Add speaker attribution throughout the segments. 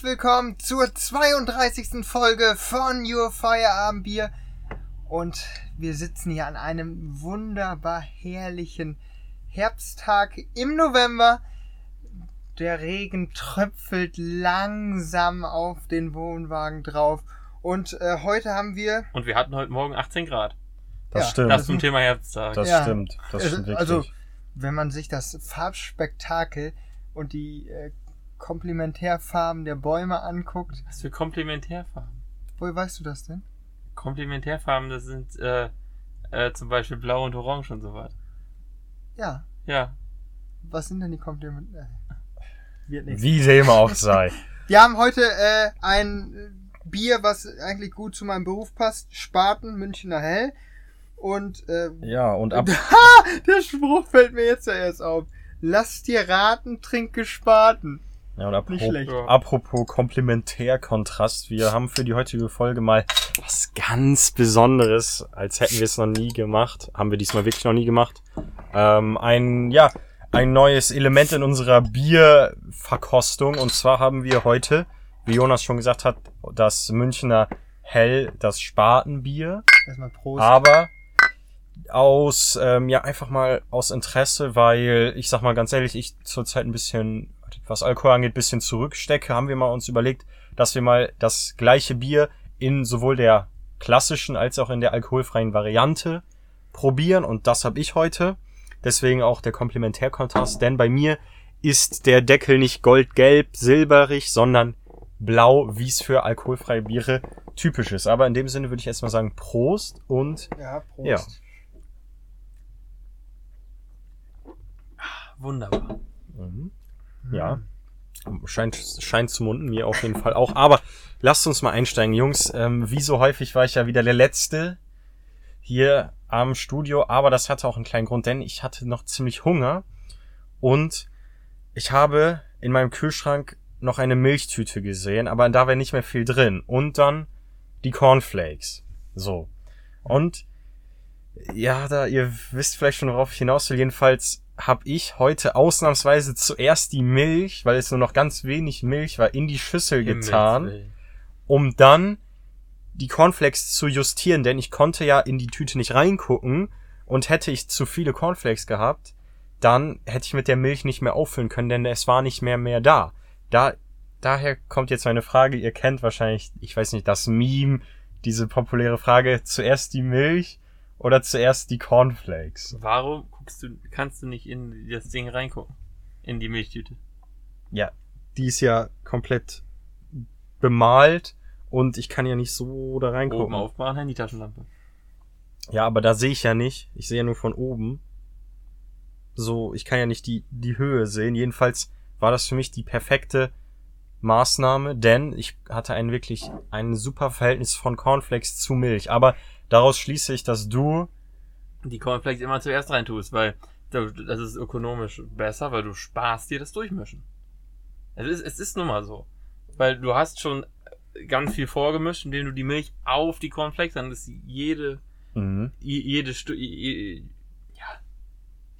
Speaker 1: Herzlich willkommen zur 32. Folge von Your Feierabendbier. Und wir sitzen hier an einem wunderbar herrlichen Herbsttag im November. Der Regen tröpfelt langsam auf den Wohnwagen drauf. Und äh, heute haben wir.
Speaker 2: Und wir hatten heute Morgen 18 Grad.
Speaker 3: Das
Speaker 1: Ja,
Speaker 3: stimmt.
Speaker 2: Das zum Thema Herbsttag.
Speaker 3: Das
Speaker 1: Ja.
Speaker 3: stimmt. Das
Speaker 1: Also-
Speaker 3: stimmt wirklich.
Speaker 1: also, wenn man sich das Farbspektakel und die äh, Komplementärfarben der Bäume anguckt.
Speaker 2: Was für Komplementärfarben?
Speaker 1: Woher weißt du das denn?
Speaker 2: Komplementärfarben, das sind äh, äh, zum Beispiel Blau und Orange und so was.
Speaker 1: Ja.
Speaker 2: Ja.
Speaker 1: Was sind denn die Komplementär? Wird nichts.
Speaker 3: Wie dem auch sei.
Speaker 1: Wir haben heute äh, ein äh, Bier, was eigentlich gut zu meinem Beruf passt. Spaten, Münchner Hell. Und äh,
Speaker 3: Ja, und ab,
Speaker 1: der Spruch fällt mir jetzt ja erst auf. Lass dir raten, trinke Spaten.
Speaker 3: Ja, und apropos,
Speaker 1: schlecht.
Speaker 3: apropos Komplementärkontrast. Wir haben für die heutige Folge mal was ganz Besonderes, als hätten wir es noch nie gemacht. Haben wir diesmal wirklich noch nie gemacht. Ähm, ein, ja, ein neues Element in unserer Bierverkostung. Und zwar haben wir heute, wie Jonas schon gesagt hat, das Münchner Hell, das Spatenbier.
Speaker 1: Erstmal Prost.
Speaker 3: Aber aus, ähm, ja, einfach mal aus Interesse, weil ich sag mal ganz ehrlich, ich zurzeit ein bisschen, was Alkohol angeht, bisschen zurückstecke, haben wir mal uns überlegt, dass wir mal das gleiche Bier in sowohl der klassischen als auch in der alkoholfreien Variante probieren und das habe ich heute. Deswegen auch der Komplementärkontrast, denn bei mir ist der Deckel nicht goldgelb, silberig, sondern blau, wie es für alkoholfreie Biere typisch ist. Aber in dem Sinne würde ich erstmal sagen Prost und
Speaker 1: ja, Prost.
Speaker 3: Ja.
Speaker 2: Wunderbar.
Speaker 3: Mhm. Ja. Scheint, scheint zu munden, mir auf jeden Fall auch. Aber lasst uns mal einsteigen, Jungs. Ähm, wie so häufig war ich ja wieder der Letzte hier am Studio, aber das hatte auch einen kleinen Grund, denn ich hatte noch ziemlich Hunger und ich habe in meinem Kühlschrank noch eine Milchtüte gesehen, aber da wäre nicht mehr viel drin. Und dann die Cornflakes. So. Und ja, da, ihr wisst vielleicht schon, worauf ich hinaus will. Jedenfalls habe ich heute ausnahmsweise zuerst die Milch, weil es nur noch ganz wenig Milch war, in die Schüssel getan, um dann die Cornflakes zu justieren, denn ich konnte ja in die Tüte nicht reingucken und hätte ich zu viele Cornflakes gehabt, dann hätte ich mit der Milch nicht mehr auffüllen können, denn es war nicht mehr mehr da. Da daher kommt jetzt meine Frage, ihr kennt wahrscheinlich, ich weiß nicht, das Meme, diese populäre Frage, zuerst die Milch oder zuerst die Cornflakes?
Speaker 2: Warum guckst du, kannst du nicht in das Ding reingucken? In die Milchtüte.
Speaker 3: Ja, die ist ja komplett bemalt und ich kann ja nicht so da
Speaker 2: Oben
Speaker 3: reingucken.
Speaker 2: aufmachen, Handy-Taschenlampe.
Speaker 3: Ja, aber da sehe ich ja nicht. Ich sehe ja nur von oben. So, ich kann ja nicht die, die Höhe sehen. Jedenfalls war das für mich die perfekte Maßnahme, denn ich hatte ein wirklich ein super Verhältnis von Cornflakes zu Milch. Aber daraus schließe ich, dass du,
Speaker 2: Die Cornflakes immer zuerst reintust, weil da- das ist ökonomisch besser, weil du sparst dir das Durchmischen. Es ist, es ist nun mal so. Weil du hast schon ganz viel vorgemischt, indem du die Milch auf die Cornflakes, dann ist jede,
Speaker 3: mhm,
Speaker 2: je- jede, Stu ja,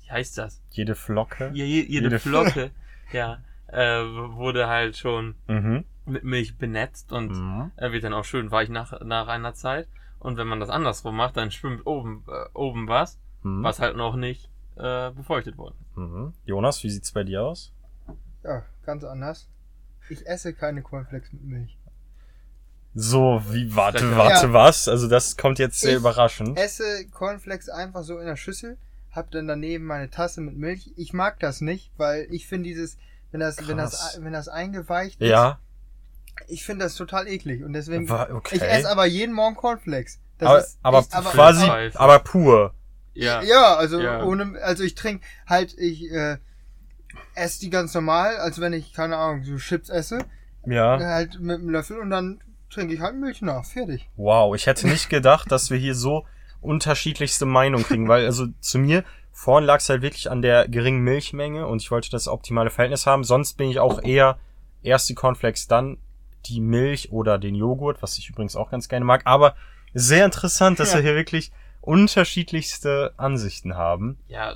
Speaker 2: wie heißt das?
Speaker 3: jede Flocke,
Speaker 2: Je, je, jede,
Speaker 3: Jede-
Speaker 2: Flocke, ja, äh, wurde halt schon
Speaker 3: mhm,
Speaker 2: mit Milch benetzt und
Speaker 3: mhm.
Speaker 2: er wird dann auch schön weich nach, nach einer Zeit. Und wenn man das andersrum macht, dann schwimmt oben, äh, oben was,
Speaker 3: Mhm.
Speaker 2: was halt noch nicht äh, befeuchtet wurde.
Speaker 3: Mhm. Jonas, wie sieht's bei dir aus?
Speaker 1: Ja, ganz anders. Ich esse keine Cornflakes mit Milch.
Speaker 3: So, wie, warte, warte,
Speaker 1: Ja.
Speaker 3: was? Also das kommt jetzt sehr
Speaker 1: Ich
Speaker 3: überraschend.
Speaker 1: Esse Cornflakes einfach so in der Schüssel, hab dann daneben meine Tasse mit Milch. Ich mag das nicht, weil ich finde dieses, wenn das, wenn das,
Speaker 3: Krass.
Speaker 1: wenn das eingeweicht ist,
Speaker 3: Ja,
Speaker 1: ich finde das total eklig und deswegen,
Speaker 3: Wa- okay.
Speaker 1: ich esse aber jeden Morgen Cornflakes. Das
Speaker 3: aber,
Speaker 1: ist
Speaker 3: aber
Speaker 1: echt- aber,
Speaker 3: quasi,
Speaker 2: Pfeife.
Speaker 3: aber pur.
Speaker 2: Ja.
Speaker 1: Ja, also
Speaker 2: Ja.
Speaker 1: ohne, also ich trinke halt, ich äh, esse die ganz normal, als wenn ich, keine Ahnung, so Chips esse,
Speaker 3: Ja.
Speaker 1: halt mit einem Löffel und dann trinke ich halt Milch nach, fertig.
Speaker 3: Wow, ich hätte nicht gedacht, dass wir hier so unterschiedlichste Meinungen kriegen, weil also zu mir vorhin lag es halt wirklich an der geringen Milchmenge und ich wollte das optimale Verhältnis haben. Sonst bin ich auch eher erst die Cornflakes, dann die Milch oder den Joghurt, was ich übrigens auch ganz gerne mag. Aber sehr interessant, dass
Speaker 1: Ja.
Speaker 3: wir hier wirklich unterschiedlichste Ansichten haben.
Speaker 2: Ja,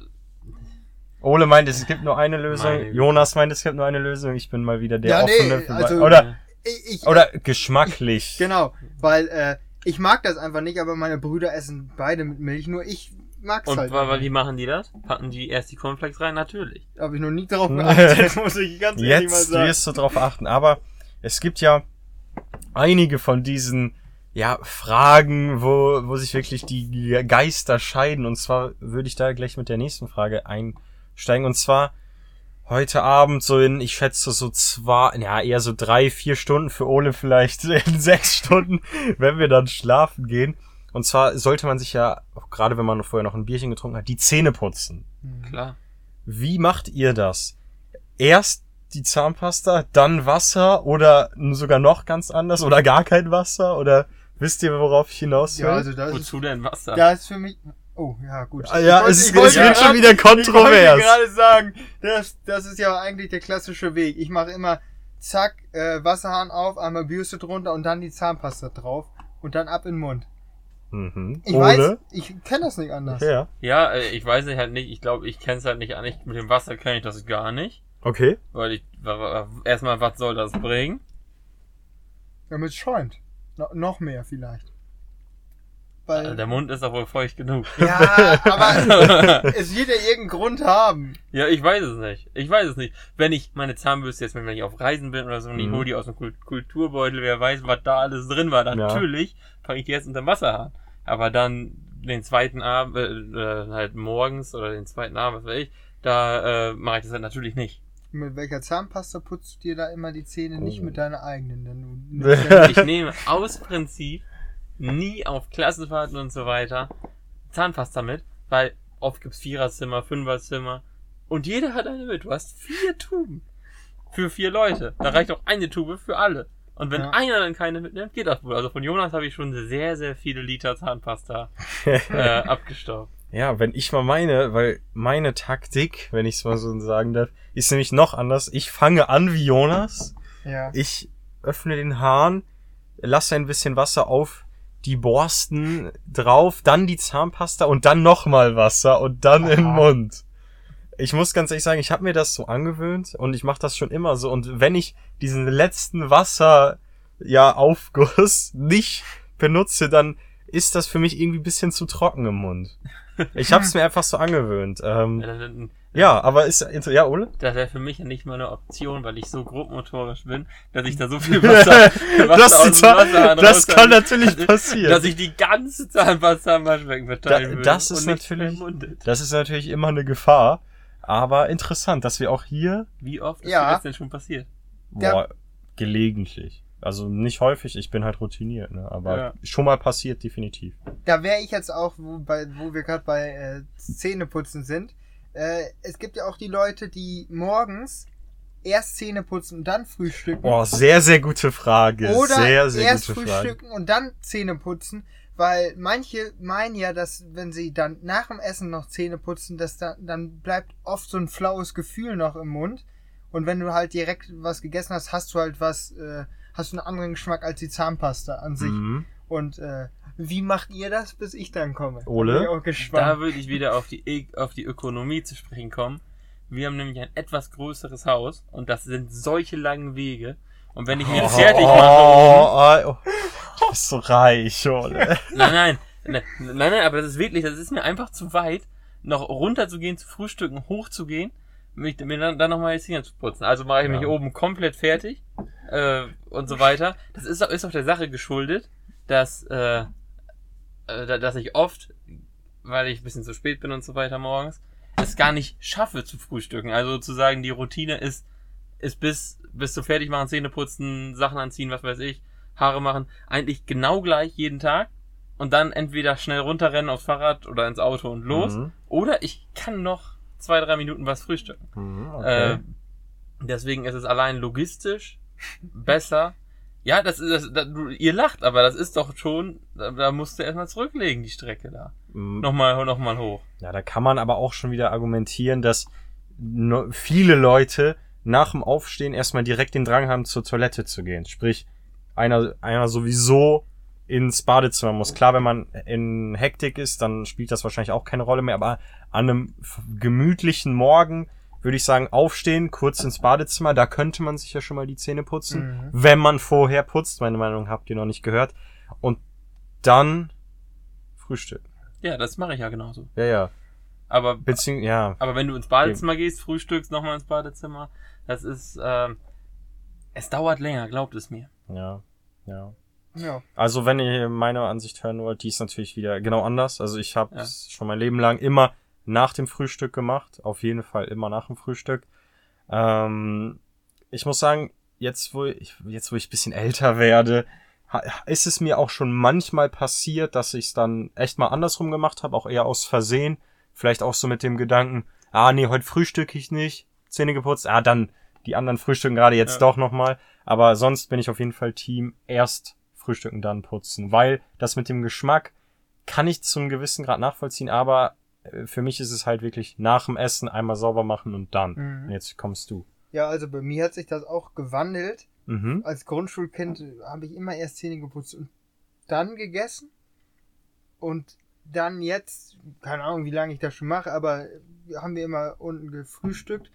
Speaker 3: Ole meint, es gibt nur eine Lösung.
Speaker 2: Meine.
Speaker 3: Jonas meint, es gibt nur eine Lösung. Ich bin mal wieder der
Speaker 1: Ja, nee,
Speaker 3: offene. für-
Speaker 1: also-
Speaker 3: oder
Speaker 1: Ich, ich,
Speaker 3: Oder geschmacklich.
Speaker 1: Genau, weil äh, ich mag das einfach nicht, aber meine Brüder essen beide mit Milch, nur ich mag's
Speaker 2: Und
Speaker 1: halt. nicht.
Speaker 2: wie machen die das? Packen die erst die Cornflakes rein? Natürlich.
Speaker 1: Habe ich noch nie darauf geachtet, muss ich ganz ehrlich mal
Speaker 3: Jetzt
Speaker 1: sagen.
Speaker 3: wirst du drauf achten. Aber es gibt ja einige von diesen ja, Fragen, wo, wo sich wirklich die Geister scheiden. Und zwar würde ich da gleich mit der nächsten Frage einsteigen. Und zwar heute Abend so in, ich schätze so zwei, ja, eher so drei, vier Stunden für Ole vielleicht in sechs Stunden, wenn wir dann schlafen gehen. Und zwar sollte man sich ja, gerade wenn man vorher noch ein Bierchen getrunken hat, die Zähne putzen.
Speaker 2: Klar.
Speaker 3: Wie macht ihr das? Erst die Zahnpasta, dann Wasser oder sogar noch ganz anders oder gar kein Wasser oder wisst ihr, worauf ich hinaus will?
Speaker 1: Ja, also das ist,
Speaker 2: Wozu denn Wasser?
Speaker 1: das ist für mich. Oh, ja, gut.
Speaker 3: Ah, ja,
Speaker 1: Ich
Speaker 3: es,
Speaker 1: ich wollte
Speaker 3: es wird
Speaker 1: grad-
Speaker 3: schon wieder
Speaker 1: Ich wollte
Speaker 3: kontrovers.
Speaker 1: gerade sagen, das, das ist ja eigentlich der klassische Weg. Ich mache immer zack, äh, Wasserhahn auf, einmal Bürste drunter und dann die Zahnpasta drauf und dann ab in den Mund.
Speaker 3: Mhm.
Speaker 1: Ich
Speaker 3: Ole?
Speaker 1: weiß, ich kenne das nicht anders.
Speaker 3: Ja.
Speaker 2: Ja, äh, ich weiß nicht halt nicht. Ich glaube, ich kenne es halt nicht an. Ich, mit dem Wasser kenne ich das gar nicht.
Speaker 3: Okay.
Speaker 2: Weil ich, wa- wa- erstmal, was soll das bringen?
Speaker 1: Damit es schäumt. No, noch mehr vielleicht. Weil,
Speaker 2: Also der Mund ist doch wohl feucht genug.
Speaker 1: ja, aber es wird ja irgendeinen Grund haben.
Speaker 2: Ja, ich weiß es nicht. Ich weiß es nicht. Wenn ich meine Zahnbürste jetzt, wenn ich auf Reisen bin oder so, und ich
Speaker 3: Mhm.
Speaker 2: hole die aus dem Kult- Kulturbeutel, wer weiß, was da alles drin war, dann
Speaker 3: Ja.
Speaker 2: natürlich fange ich die jetzt unter dem Wasserhahn. Aber dann den zweiten Abend, äh, äh, halt morgens oder den zweiten Abend, was weiß ich, da äh, mache ich das halt natürlich nicht.
Speaker 1: Mit welcher Zahnpasta putzt du dir da immer die Zähne? Nicht
Speaker 3: Oh.
Speaker 1: mit deiner eigenen, denn du
Speaker 2: Ich nehme aus Prinzip nie auf Klassenfahrten und so weiter Zahnpasta mit, weil oft gibt's Viererzimmer, Fünferzimmer und jeder hat eine mit. Du hast vier Tuben für vier Leute. Da reicht auch eine Tube für alle. Und wenn
Speaker 1: Ja.
Speaker 2: einer dann keine mitnimmt, geht das wohl. Also von Jonas habe ich schon sehr, sehr viele Liter Zahnpasta äh, abgestaubt.
Speaker 3: Ja, wenn ich mal meine, weil meine Taktik, wenn ich es mal so sagen darf, ist nämlich noch anders. Ich fange an wie Jonas.
Speaker 1: ja.
Speaker 3: Ich öffne den Hahn, lasse ein bisschen Wasser auf die Borsten drauf, dann die Zahnpasta und dann nochmal Wasser und dann in den
Speaker 1: Aha.
Speaker 3: Mund. Ich muss ganz ehrlich sagen, ich habe mir das so angewöhnt und ich mache das schon immer so. Und wenn ich diesen letzten Wasser, ja, Aufguss nicht benutze, dann ist das für mich irgendwie ein bisschen zu trocken im Mund. Ich habe es mir einfach so angewöhnt. Ähm,
Speaker 2: Ja, dann-
Speaker 3: ja, aber ist ja, Ole?
Speaker 2: Das wäre für mich ja nicht mal eine Option, weil ich so grobmotorisch bin, dass ich da so viel Wasser, Wasser
Speaker 3: das,
Speaker 2: aus dem Wasserhahn
Speaker 3: das kann natürlich passieren.
Speaker 2: dass ich die ganze Zahnpasta am Waschbecken verteilen
Speaker 3: Da-
Speaker 2: würde.
Speaker 3: das ist natürlich-. Das ist natürlich immer eine Gefahr. Aber interessant, dass wir auch hier,
Speaker 2: Wie oft ist
Speaker 1: Ja.
Speaker 2: dir das denn schon passiert?
Speaker 3: Boah, gelegentlich. Also nicht häufig, ich bin halt routiniert, ne? aber
Speaker 2: Ja.
Speaker 3: schon mal passiert, definitiv.
Speaker 1: Da wäre ich jetzt auch, wo, bei, wo wir gerade bei äh, Zähneputzen sind. Äh, es gibt ja auch die Leute, die morgens erst Zähne putzen und dann frühstücken.
Speaker 3: Boah, sehr, sehr gute Frage.
Speaker 1: Oder
Speaker 3: sehr, sehr
Speaker 1: erst
Speaker 3: gute Frage.
Speaker 1: frühstücken und dann Zähne putzen, weil manche meinen ja, dass wenn sie dann nach dem Essen noch Zähne putzen, dass da, dann bleibt oft so ein flaues Gefühl noch im Mund. Und wenn du halt direkt was gegessen hast, hast du halt was, äh, hast du einen anderen Geschmack als die Zahnpasta an sich.
Speaker 3: Mhm.
Speaker 1: Und äh, wie macht ihr das, bis ich dann komme?
Speaker 3: Ole?
Speaker 1: Bin ich auch
Speaker 2: Da würde ich wieder auf die, auf die Ökonomie zu sprechen kommen. Wir haben nämlich ein etwas größeres Haus und das sind solche langen Wege. Und wenn ich mir
Speaker 3: Oh,
Speaker 2: fertig
Speaker 3: oh,
Speaker 2: mache,
Speaker 3: oh, oh, du bist so reich, Ole.
Speaker 2: Nein, nein, nein, nein, nein, aber das ist wirklich, das ist mir einfach zu weit, noch runter zu gehen, zu frühstücken, hoch zu gehen, mich, mir dann, dann nochmal die Zähne zu putzen. Also mache ich mich
Speaker 3: Ja.
Speaker 2: oben komplett fertig äh, und so weiter. Das ist, auch- ist auch der Sache geschuldet, dass, äh, äh, da- dass ich oft, weil ich ein bisschen zu spät bin und so weiter morgens, es gar nicht schaffe zu frühstücken. Also sozusagen die Routine ist, ist bis, bis zu fertig machen, Zähne putzen, Sachen anziehen, was weiß ich, Haare machen, eigentlich genau gleich jeden Tag und dann entweder schnell runterrennen aufs Fahrrad oder ins Auto und los.
Speaker 3: Mhm.
Speaker 2: Oder ich kann noch zwei, drei Minuten was frühstücken.
Speaker 3: Mhm, okay.
Speaker 2: Äh, deswegen ist es allein logistisch besser. Ja, das ist, das, das, ihr lacht, aber das ist doch schon, da, da musst du erstmal zurücklegen, die Strecke da.
Speaker 3: Mhm.
Speaker 2: Nochmal, nochmal hoch.
Speaker 3: Ja, da kann man aber auch schon wieder argumentieren, dass viele Leute nach dem Aufstehen erstmal direkt den Drang haben, zur Toilette zu gehen. Sprich, einer, einer sowieso ins Badezimmer muss. Klar, wenn man in Hektik ist, dann spielt das wahrscheinlich auch keine Rolle mehr, aber an einem gemütlichen Morgen würde ich sagen, aufstehen, kurz ins Badezimmer, da könnte man sich ja schon mal die Zähne putzen,
Speaker 1: Mhm.
Speaker 3: wenn man vorher putzt. Meine Meinung habt ihr noch nicht gehört. Und dann frühstücken.
Speaker 2: Ja, das mache ich ja genauso.
Speaker 3: Ja, ja.
Speaker 2: Aber,
Speaker 3: Beziehung, ja.
Speaker 2: aber wenn du ins Badezimmer gehst, frühstückst, nochmal ins Badezimmer, das ist, ähm, es dauert länger, glaubt es mir.
Speaker 3: Ja, ja.
Speaker 1: Ja.
Speaker 3: Also wenn ihr meine Ansicht hören wollt, die ist natürlich wieder genau anders. Also ich habe
Speaker 2: Ja.
Speaker 3: es schon mein Leben lang immer nach dem Frühstück gemacht. Auf jeden Fall immer nach dem Frühstück. Ähm, ich muss sagen, jetzt wo ich, jetzt wo ich ein bisschen älter werde, ist es mir auch schon manchmal passiert, dass ich es dann echt mal andersrum gemacht habe, auch eher aus Versehen. Vielleicht auch so mit dem Gedanken, ah nee, heute frühstücke ich nicht, Zähne geputzt, ah dann die anderen frühstücken gerade jetzt
Speaker 2: Ja.
Speaker 3: doch nochmal. Aber sonst bin ich auf jeden Fall Team erst frühstücken, dann putzen. Weil das mit dem Geschmack kann ich zum gewissen Grad nachvollziehen, aber für mich ist es halt wirklich nach dem Essen einmal sauber machen und dann.
Speaker 1: Mhm.
Speaker 3: Und jetzt kommst du.
Speaker 1: Ja, also bei mir hat sich das auch gewandelt.
Speaker 3: Mhm.
Speaker 1: Als Grundschulkind habe ich immer erst Zähne geputzt und dann gegessen. Und dann jetzt, keine Ahnung, wie lange ich das schon mache, aber haben wir immer unten gefrühstückt.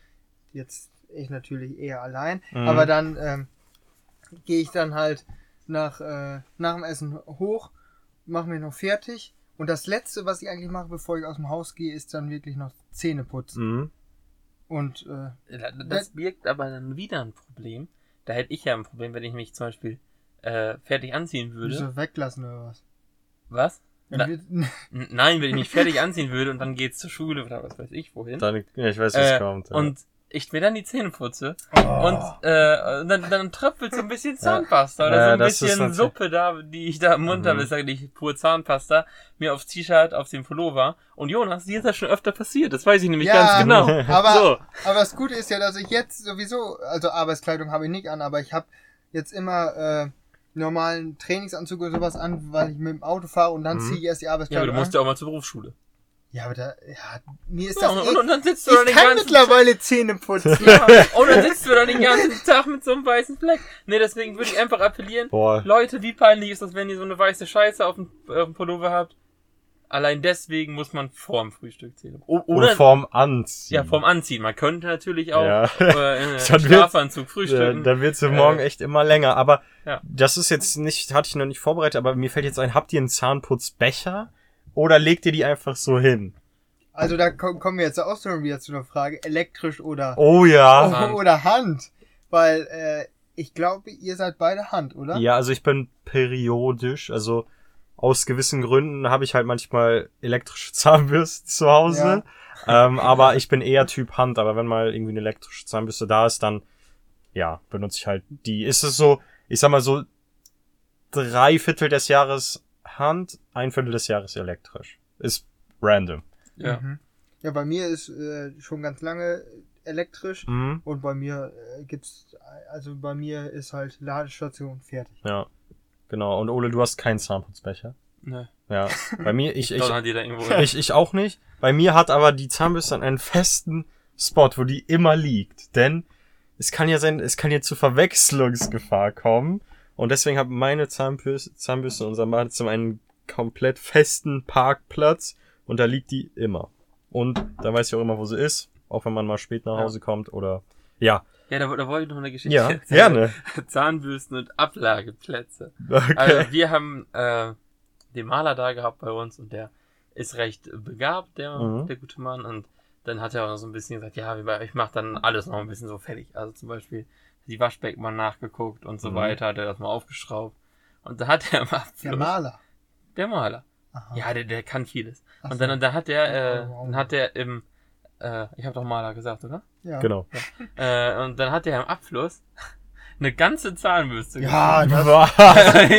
Speaker 1: Jetzt ich natürlich eher allein.
Speaker 3: Mhm.
Speaker 1: Aber dann ähm, gehe ich dann halt nach, äh, nach dem Essen hoch, mache mir noch fertig. Und das letzte, was ich eigentlich mache, bevor ich aus dem Haus gehe, ist dann wirklich noch Zähne putzen.
Speaker 3: Mhm.
Speaker 1: Und äh,
Speaker 2: Das birgt aber dann wieder ein Problem. Da hätte ich ja ein Problem, wenn ich mich zum Beispiel äh, fertig anziehen würde.
Speaker 1: so weglassen oder was?
Speaker 2: Was? Na, nein, wenn ich mich fertig anziehen würde und dann geht's zur Schule oder was weiß ich wohin.
Speaker 3: Dann, ja, ich weiß, was
Speaker 2: Äh,
Speaker 3: kommt. Ja.
Speaker 2: Und ich mir dann die Zähne putze
Speaker 1: Oh.
Speaker 2: und äh, dann, dann tröpfelt so ein bisschen Zahnpasta oder
Speaker 3: Ja,
Speaker 2: so ein
Speaker 3: ist
Speaker 2: bisschen Suppe da, die ich da im Mund
Speaker 3: Mhm.
Speaker 2: habe, ist eigentlich pur Zahnpasta, mir aufs T-Shirt, auf den Pullover. Und Jonas, dir ist das schon öfter passiert, das weiß ich nämlich
Speaker 1: Ja,
Speaker 2: ganz genau.
Speaker 1: aber,
Speaker 2: So.
Speaker 1: aber das Gute ist ja, dass ich jetzt sowieso, also Arbeitskleidung habe ich nicht an, aber ich habe jetzt immer äh, normalen Trainingsanzug oder sowas an, weil ich mit dem Auto fahre und dann
Speaker 3: Mhm.
Speaker 1: ziehe ich erst die
Speaker 2: Ja, aber
Speaker 1: Arbeitskleidung
Speaker 2: du musst
Speaker 1: an.
Speaker 2: ja auch mal zur Berufsschule.
Speaker 1: Ja, aber da, ja, mir ist
Speaker 2: Ja,
Speaker 1: das
Speaker 2: und,
Speaker 1: eh,
Speaker 2: und dann sitzt du dann
Speaker 1: ich
Speaker 2: den
Speaker 1: kann
Speaker 2: ganzen
Speaker 1: mittlerweile Zähne putzen.
Speaker 2: Ja, und dann sitzt du dann den ganzen Tag mit so einem weißen Fleck. Nee, deswegen würde ich einfach appellieren,
Speaker 3: Boah.
Speaker 2: Leute, wie peinlich ist das, wenn ihr so eine weiße Scheiße auf dem, auf dem Pullover habt? Allein deswegen muss man vorm Frühstück zählen. O
Speaker 3: Oder
Speaker 2: oder,
Speaker 3: vorm Anziehen.
Speaker 2: ja, vorm Anziehen. Man könnte natürlich auch
Speaker 3: Ja.
Speaker 2: äh, in
Speaker 3: Dann wird's-
Speaker 2: Schlafanzug
Speaker 3: Ja,
Speaker 2: frühstücken.
Speaker 3: dann wird sie morgen
Speaker 2: Äh,
Speaker 3: echt immer länger. Aber
Speaker 2: ja.
Speaker 3: das ist jetzt nicht, hatte ich noch nicht vorbereitet, aber mir fällt jetzt ein, habt ihr einen Zahnputzbecher? Oder legt ihr die einfach so hin?
Speaker 1: Also da ko- kommen wir jetzt auch schon wieder zu einer Frage, elektrisch oder,
Speaker 3: Oh ja.
Speaker 2: Hand.
Speaker 1: oder Hand. Weil äh, ich glaube, ihr seid beide Hand, oder?
Speaker 3: Ja, also ich bin periodisch, also aus gewissen Gründen habe ich halt manchmal elektrische Zahnbürsten zu Hause. Ähm, aber ich bin eher Typ Hand, aber wenn mal irgendwie eine elektrische Zahnbürste da ist, dann ja, benutze ich halt die. Ist es so, ich sag mal so, drei Viertel des Jahres Hand, ein Viertel des Jahres elektrisch. Ist random.
Speaker 2: ja.
Speaker 1: Mhm. Ja, bei mir ist äh, schon ganz lange elektrisch
Speaker 3: Mhm.
Speaker 1: und bei mir äh, gibt's, also bei mir ist halt Ladestation fertig.
Speaker 3: Ja, genau. Und Ole, du hast keinen Zahnputzbecher.
Speaker 2: Ne.
Speaker 3: Ja, bei mir, ich, ich,
Speaker 2: irgendwo.
Speaker 3: Ich, ich auch nicht. Bei mir hat aber die Zahnbürste einen festen Spot, wo die immer liegt. Denn es kann ja sein, es kann ja zu Verwechslungsgefahr kommen. Und deswegen hat meine Zahnbürste, Zahnbürste in unserem Badezimmer einen komplett festen Parkplatz. Und da liegt die immer. Und da weiß ich auch immer, wo sie ist. Auch wenn man mal spät nach
Speaker 2: Ja.
Speaker 3: Hause kommt oder, ja.
Speaker 2: Ja, da, da wollte ich noch eine Geschichte
Speaker 3: Ja,
Speaker 2: erzählen.
Speaker 3: gerne.
Speaker 2: Zahnbürsten und Ablageplätze.
Speaker 3: Okay.
Speaker 2: Also wir haben äh, den Maler da gehabt bei uns und der ist recht begabt, der,
Speaker 3: Mhm.
Speaker 2: der gute Mann. Und dann hat er auch noch so ein bisschen gesagt, ja, ich mache dann alles noch ein bisschen so fertig. Also zum Beispiel die Waschbecken mal nachgeguckt und so
Speaker 3: Mhm.
Speaker 2: weiter, hat er das mal aufgeschraubt. Und da hat er mal
Speaker 1: Der Maler.
Speaker 2: der Maler.
Speaker 1: Aha.
Speaker 2: Ja, der, der kann vieles.
Speaker 1: Ach
Speaker 2: Und dann, da hat er, äh, dann hat er im, äh, ich habe doch Maler gesagt, oder?
Speaker 1: ja.
Speaker 3: Genau.
Speaker 2: Äh, und dann hat er im Abfluss eine ganze Zahnbürste
Speaker 1: Ja, das,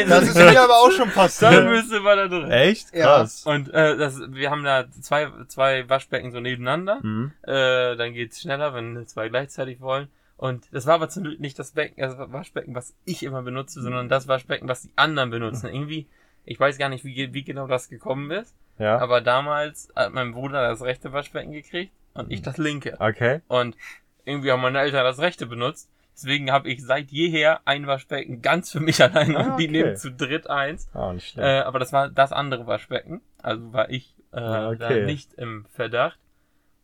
Speaker 1: das ist mir aber auch schon passiert.
Speaker 2: Zahnbürste war da drin.
Speaker 3: Echt?
Speaker 1: Ja.
Speaker 3: Krass.
Speaker 2: Und äh, das, wir haben da zwei, zwei Waschbecken so nebeneinander.
Speaker 3: Mhm.
Speaker 2: Äh, dann geht's schneller, wenn zwei gleichzeitig wollen. Und das war aber zum Glück nicht das Becken, das Waschbecken, was ich immer benutze, sondern das Waschbecken, was die anderen benutzen. Irgendwie, ich weiß gar nicht, wie, wie genau das gekommen ist.
Speaker 3: Ja.
Speaker 2: Aber damals hat mein Bruder das rechte Waschbecken gekriegt und ich das linke.
Speaker 3: Okay.
Speaker 2: Und irgendwie haben meine Eltern das rechte benutzt. Deswegen habe ich seit jeher ein Waschbecken ganz für mich alleine
Speaker 3: Ah,
Speaker 2: und die
Speaker 3: okay.
Speaker 2: nehmen zu dritt eins.
Speaker 3: Ah, nicht schlecht.
Speaker 2: Äh, aber das war das andere Waschbecken. Also war ich äh,
Speaker 3: Ah,
Speaker 2: da
Speaker 3: okay.
Speaker 2: nicht im Verdacht.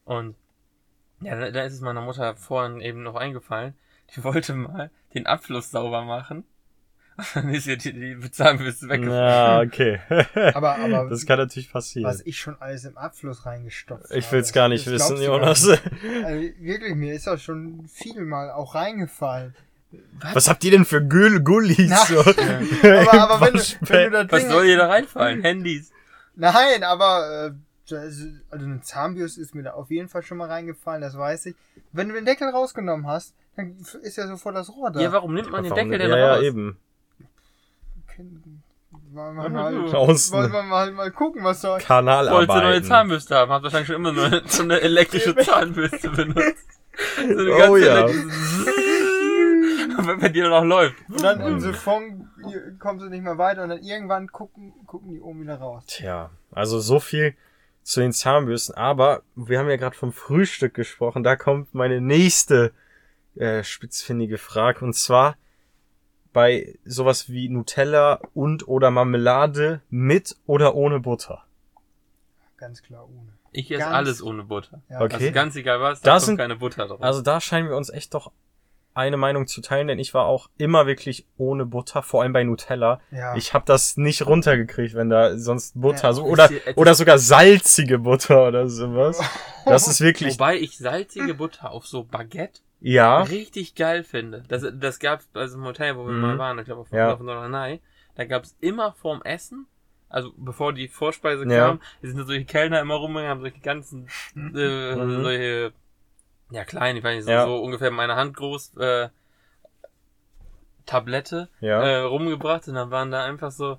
Speaker 2: Und Ja, da, da ist es meiner Mutter vorhin eben noch eingefallen. Die wollte mal den Abfluss sauber machen. Und dann ist ihr die, die Zahnbürste weggefallen.
Speaker 3: Ja, okay.
Speaker 1: Aber, aber
Speaker 3: das kann natürlich passieren.
Speaker 1: was ich schon alles im Abfluss reingestopft
Speaker 3: Ich
Speaker 1: habe,
Speaker 3: will's gar nicht
Speaker 1: das
Speaker 3: wissen, Jonas.
Speaker 1: nicht. Also, wirklich, mir ist das schon viel mal auch reingefallen.
Speaker 3: Was habt ihr denn für Gull Gullis?
Speaker 1: Na,
Speaker 3: so?
Speaker 1: Aber, aber wenn, du, wenn du das
Speaker 2: Was
Speaker 1: Ding...
Speaker 2: soll hier da reinfallen? Handys.
Speaker 1: Nein, aber äh, also eine Zahnbürste ist mir da auf jeden Fall schon mal reingefallen, das weiß ich. Wenn du den Deckel rausgenommen hast, dann ist ja sofort das Rohr da.
Speaker 2: Ja, warum nimmt man den
Speaker 3: Warum
Speaker 2: Deckel denn
Speaker 3: ja,
Speaker 2: raus?
Speaker 3: ja, eben.
Speaker 1: Wollen wir mal, wollen wir mal, mal gucken, was da...
Speaker 2: Wolltest du neue
Speaker 3: Kanalarbeiten.
Speaker 2: Zahnbürste haben? Habt wahrscheinlich schon immer so eine, so eine elektrische Zahnbürste benutzt. So eine
Speaker 3: Oh
Speaker 2: ganze
Speaker 3: ja.
Speaker 2: elektrische- Wenn bei dir noch läuft.
Speaker 1: Und dann im Siphon kommst du nicht mehr weiter und dann irgendwann gucken, gucken die oben wieder raus.
Speaker 3: Tja, also so viel zu den Zahnbürsten. Aber wir haben ja gerade vom Frühstück gesprochen. Da kommt meine nächste äh, spitzfindige Frage. Und zwar bei sowas wie Nutella und oder Marmelade mit oder ohne Butter.
Speaker 1: Ganz klar ohne.
Speaker 2: Ich esse
Speaker 1: Ganz-
Speaker 2: alles ohne Butter.
Speaker 1: Ja.
Speaker 3: Okay.
Speaker 2: Also ganz egal was,
Speaker 3: Da
Speaker 2: da kommt
Speaker 3: sind-
Speaker 2: keine Butter drauf.
Speaker 3: Also da scheinen wir uns echt doch eine Meinung zu teilen, denn ich war auch immer wirklich ohne Butter, vor allem bei Nutella.
Speaker 1: Ja.
Speaker 3: Ich habe das nicht runtergekriegt, wenn da sonst Butter
Speaker 1: Ja,
Speaker 3: so oder oder sogar salzige Butter oder sowas. Das ist wirklich
Speaker 2: Wobei ich salzige Butter auf so Baguette
Speaker 3: ja.
Speaker 2: richtig geil finde. Das, das gab's bei so einem Hotel, wo wir
Speaker 3: Mhm.
Speaker 2: mal waren, ich glaube auf
Speaker 3: Ja.
Speaker 2: Norderney. Da gab's immer vorm Essen, also bevor die Vorspeise
Speaker 3: Ja.
Speaker 2: kam, sind solche Kellner immer rumgegangen, haben solche ganzen, äh,
Speaker 3: Mhm.
Speaker 2: solche, ja klein, ich weiß nicht, so,
Speaker 3: Ja.
Speaker 2: so ungefähr meine Hand groß, äh, Tablette
Speaker 3: Ja.
Speaker 2: äh, rumgebracht und dann waren da einfach so